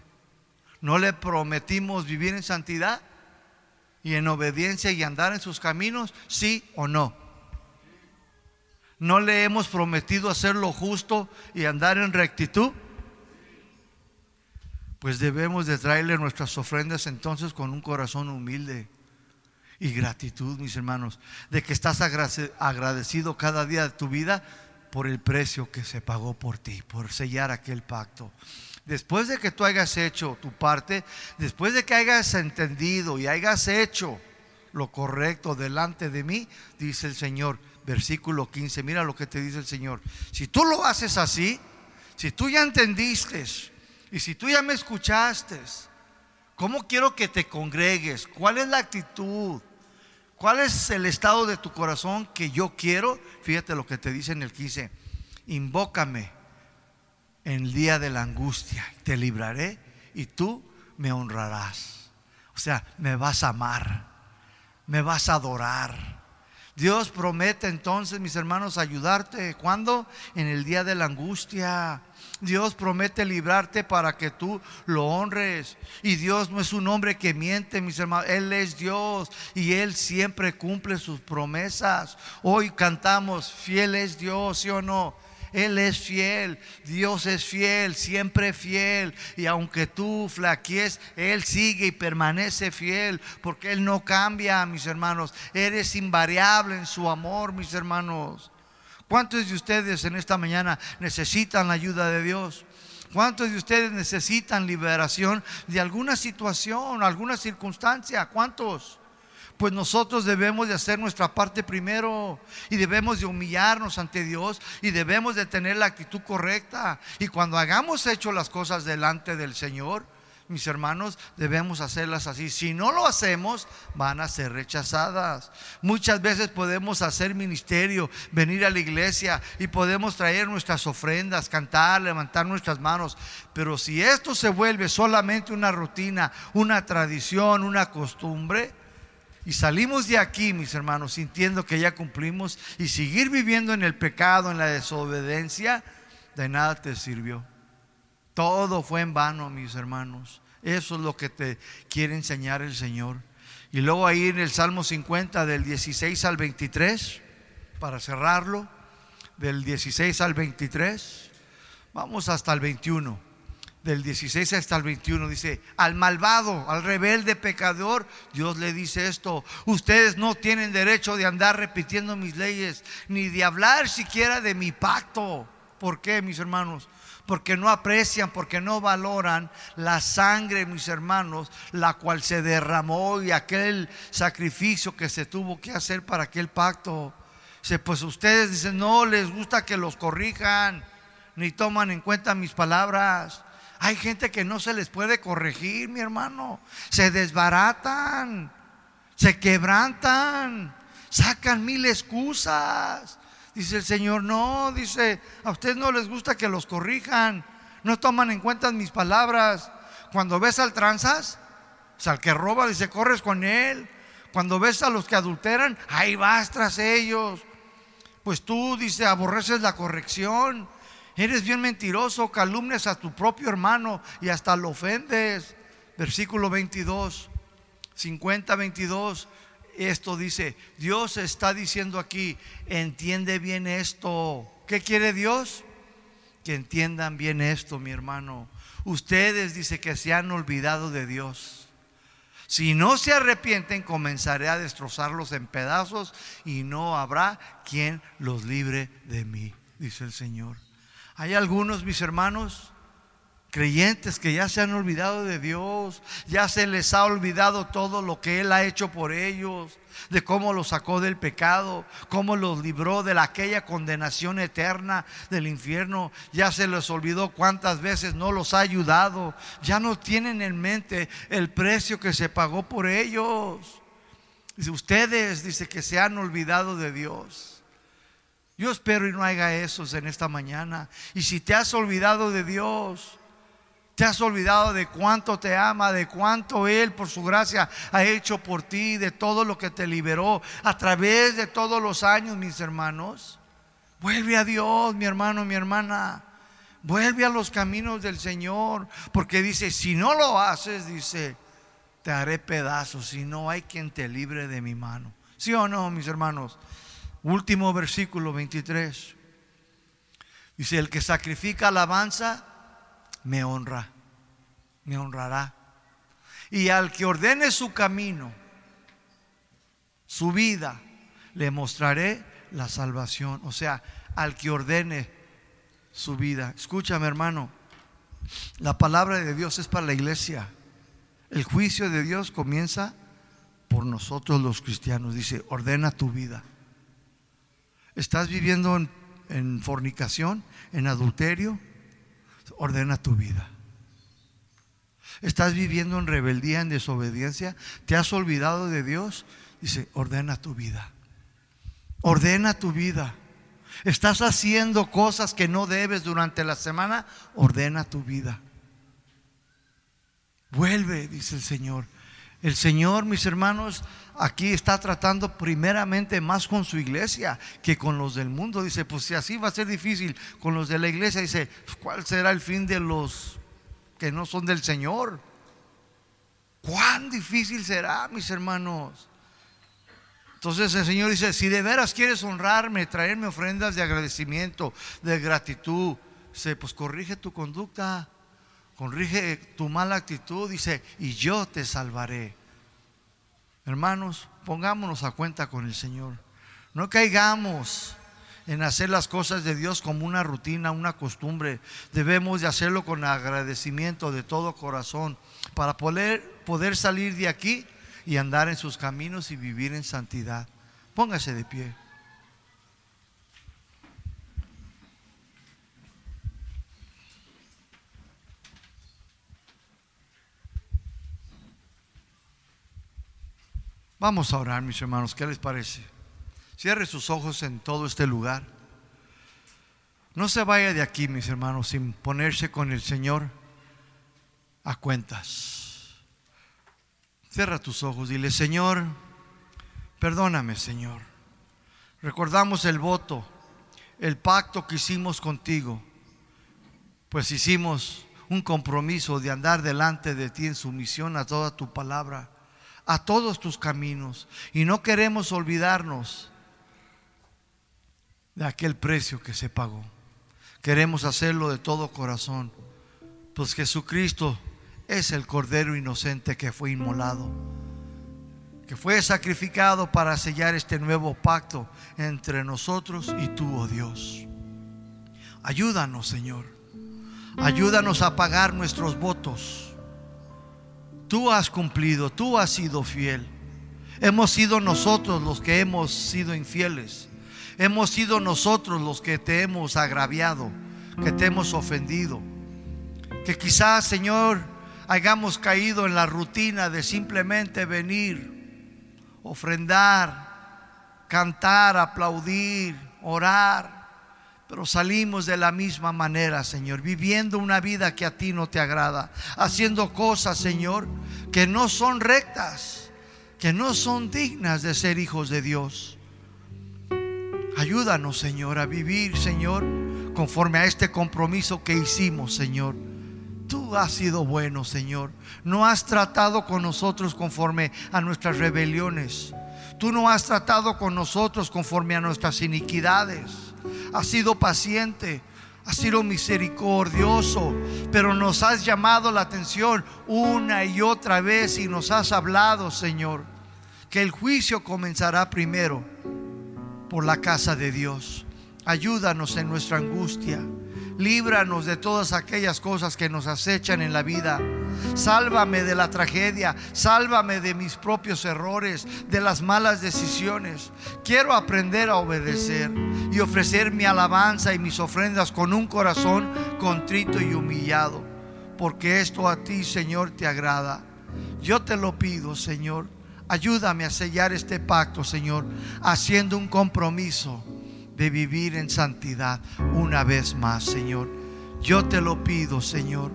¿No le prometimos vivir en santidad y en obediencia y andar en sus caminos? ¿Sí o no? ¿No le hemos prometido hacer lo justo y andar en rectitud? Pues debemos de traerle nuestras ofrendas entonces con un corazón humilde y gratitud, mis hermanos, de que estás agradecido cada día de tu vida por el precio que se pagó por ti, por sellar aquel pacto. Después de que tú hayas hecho tu parte, después de que hayas entendido y hayas hecho lo correcto delante de mí, dice el Señor, versículo 15, mira lo que te dice el Señor. Si tú lo haces así, si tú ya entendiste y si tú ya me escuchaste, ¿cómo quiero que te congregues? ¿Cuál es la actitud? ¿Cuál es el estado de tu corazón que yo quiero? Fíjate lo que te dice en el 15. Invócame en el día de la angustia. Te libraré y tú me honrarás. O sea, me vas a amar, me vas a adorar. Dios promete entonces, mis hermanos, ayudarte. ¿Cuándo? En el día de la angustia. Dios promete librarte para que tú lo honres. Y Dios no es un hombre que miente, mis hermanos. Él es Dios y Él siempre cumple sus promesas. Hoy cantamos, fiel es Dios, ¿sí o no? Él es fiel, Dios es fiel, siempre fiel. Y aunque tú flaquies, Él sigue y permanece fiel, porque Él no cambia, mis hermanos. Eres invariable en su amor, mis hermanos. ¿Cuántos de ustedes en esta mañana necesitan la ayuda de Dios? ¿Cuántos de ustedes necesitan liberación de alguna situación, alguna circunstancia? ¿Cuántos? Pues nosotros debemos de hacer nuestra parte primero y debemos de humillarnos ante Dios y debemos de tener la actitud correcta. Y cuando hagamos hecho las cosas delante del Señor, mis hermanos, debemos hacerlas así. Si no lo hacemos, van a ser rechazadas. Muchas veces podemos hacer ministerio, venir a la iglesia y podemos traer nuestras ofrendas, cantar, levantar nuestras manos. Pero si esto se vuelve solamente una rutina, una tradición, una costumbre, y salimos de aquí, mis hermanos, sintiendo que ya cumplimos y seguir viviendo en el pecado, en la desobediencia, de nada te sirvió. Todo fue en vano, mis hermanos. Eso es lo que te quiere enseñar el Señor. Y luego ahí en el Salmo 50 del 16 al 23, para cerrarlo, del 16 al 23, vamos hasta el 21 del 16 hasta el 21 dice, al malvado, al rebelde pecador, Dios le dice esto, ustedes no tienen derecho de andar repitiendo mis leyes, ni de hablar siquiera de mi pacto. ¿Por qué, mis hermanos? Porque no aprecian, porque no valoran la sangre, mis hermanos, la cual se derramó y aquel sacrificio que se tuvo que hacer para aquel pacto. Pues ustedes dicen, no les gusta que los corrijan, ni toman en cuenta mis palabras. Hay gente que no se les puede corregir, mi hermano. Se desbaratan, se quebrantan, sacan mil excusas. Dice el Señor, no, dice, a ustedes no les gusta que los corrijan, no toman en cuenta mis palabras. Cuando ves al tranzas, al que roba, dice, corres con él. Cuando ves a los que adulteran, ahí vas tras ellos. Pues tú, dice, aborreces la corrección. Eres bien mentiroso, calumnias a tu propio hermano y hasta lo ofendes. Versículo 22, 50, 22. Esto dice, Dios está diciendo aquí, entiende bien esto. ¿Qué quiere Dios? Que entiendan bien esto, mi hermano. Ustedes dice que se han olvidado de Dios. Si no se arrepienten, comenzaré a destrozarlos en pedazos y no habrá quien los libre de mí, dice el Señor. Hay algunos, mis hermanos, creyentes que ya se han olvidado de Dios, ya se les ha olvidado todo lo que Él ha hecho por ellos, de cómo los sacó del pecado, cómo los libró de aquella condenación eterna del infierno, ya se les olvidó cuántas veces no los ha ayudado, ya no tienen en mente el precio que se pagó por ellos. Ustedes, dice que se han olvidado de Dios. Yo espero y no haga esos en esta mañana. Y si te has olvidado de Dios, te has olvidado de cuánto te ama, de cuánto Él por su gracia ha hecho por ti, de todo lo que te liberó a través de todos los años, mis hermanos. Vuelve a Dios, mi hermano, mi hermana. Vuelve a los caminos del Señor. Porque dice, si no lo haces, dice, te haré pedazos. Y no hay quien te libre de mi mano. ¿Sí o no, mis hermanos? Último versículo 23. Dice, el que sacrifica alabanza, me honra, me honrará. Y al que ordene su camino, su vida, le mostraré la salvación. O sea, al que ordene su vida. Escúchame hermano, la palabra de Dios es para la iglesia. El juicio de Dios comienza por nosotros los cristianos. Dice, ordena tu vida. ¿Estás viviendo en, fornicación, en adulterio? Ordena tu vida. ¿Estás viviendo en rebeldía, en desobediencia? ¿Te has olvidado de Dios? Dice, ordena tu vida. Ordena tu vida. ¿Estás haciendo cosas que no debes durante la semana? Ordena tu vida. Vuelve, dice el Señor. El Señor, mis hermanos, aquí está tratando primeramente más con su iglesia que con los del mundo. Dice, pues si así va a ser difícil con los de la iglesia, dice, pues, ¿cuál será el fin de los que no son del Señor? ¿Cuán difícil será, mis hermanos? Entonces el Señor dice, si de veras quieres honrarme, traerme ofrendas de agradecimiento, de gratitud, dice, pues corrige tu conducta, corrige tu mala actitud, dice, y yo te salvaré. Hermanos, pongámonos a cuenta con el Señor. No caigamos en hacer las cosas de Dios como una rutina, una costumbre. Debemos de hacerlo con agradecimiento de todo corazón para poder, poder salir de aquí y andar en sus caminos y vivir en santidad. Póngase de pie. Vamos a orar, mis hermanos, ¿qué les parece? Cierre sus ojos en todo este lugar. No se vaya de aquí, mis hermanos, sin ponerse con el Señor a cuentas. Cierra tus ojos, dile, Señor, perdóname, Señor. Recordamos el voto, el pacto que hicimos contigo, pues hicimos un compromiso de andar delante de ti en sumisión a toda tu palabra a todos tus caminos y no queremos olvidarnos de aquel precio que se pagó. Queremos hacerlo de todo corazón, pues Jesucristo es el Cordero inocente que fue inmolado, que fue sacrificado para sellar este nuevo pacto entre nosotros y tú, oh Dios. Ayúdanos, Señor. Ayúdanos a pagar nuestros votos Tú has cumplido, tú has sido fiel. Hemos sido nosotros los que hemos sido infieles. Hemos sido nosotros los que te hemos agraviado, que te hemos ofendido. Que quizás, Señor, hayamos caído en la rutina de simplemente venir, ofrendar, cantar, aplaudir, orar pero salimos de la misma manera, Señor, viviendo una vida que a ti no te agrada, haciendo cosas, Señor, que no son rectas, que no son dignas de ser hijos de Dios. Ayúdanos, Señor, a vivir, Señor, conforme a este compromiso que hicimos, Señor. Tú has sido bueno, Señor. No has tratado con nosotros conforme a nuestras rebeliones. Tú no has tratado con nosotros conforme a nuestras iniquidades has sido paciente, has sido misericordioso, pero nos has llamado la atención una y otra vez y nos has hablado, Señor, que el juicio comenzará primero por la casa de Dios. Ayúdanos en nuestra angustia. Líbranos de todas aquellas cosas que nos acechan en la vida. Sálvame de la tragedia. Sálvame de mis propios errores, de las malas decisiones. Quiero aprender a obedecer y ofrecer mi alabanza y mis ofrendas con un corazón contrito y humillado. Porque esto a ti, Señor, te agrada. Yo te lo pido, Señor. Ayúdame a sellar este pacto, Señor, haciendo un compromiso de vivir en santidad una vez más, Señor. Yo te lo pido, Señor.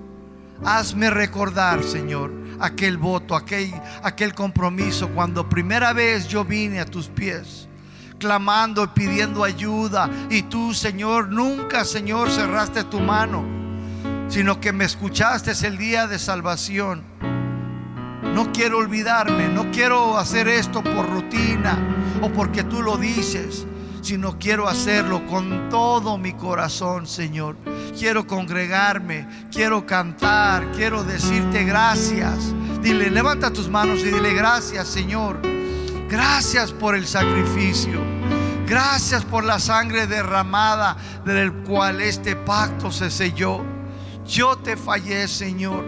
Hazme recordar, Señor, aquel voto, aquel, aquel compromiso cuando primera vez yo vine a tus pies, clamando y pidiendo ayuda. Y tú, Señor, nunca, Señor, cerraste tu mano, sino que me escuchaste el día de salvación. No quiero olvidarme, no quiero hacer esto por rutina o porque tú lo dices sino quiero hacerlo con todo mi corazón, Señor. Quiero congregarme, quiero cantar, quiero decirte gracias. Dile, levanta tus manos y dile gracias, Señor. Gracias por el sacrificio. Gracias por la sangre derramada del cual este pacto se selló. Yo te fallé, Señor.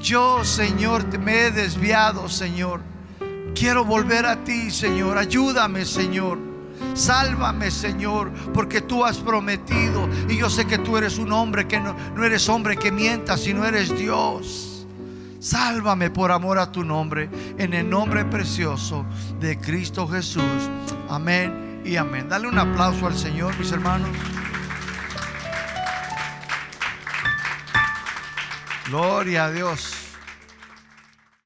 Yo, Señor, me he desviado, Señor. Quiero volver a ti, Señor. Ayúdame, Señor. Sálvame, Señor, porque tú has prometido. Y yo sé que tú eres un hombre que no, no eres hombre que mienta, sino eres Dios. Sálvame por amor a tu nombre, en el nombre precioso de Cristo Jesús. Amén y amén. Dale un aplauso al Señor, mis hermanos. Gloria a Dios.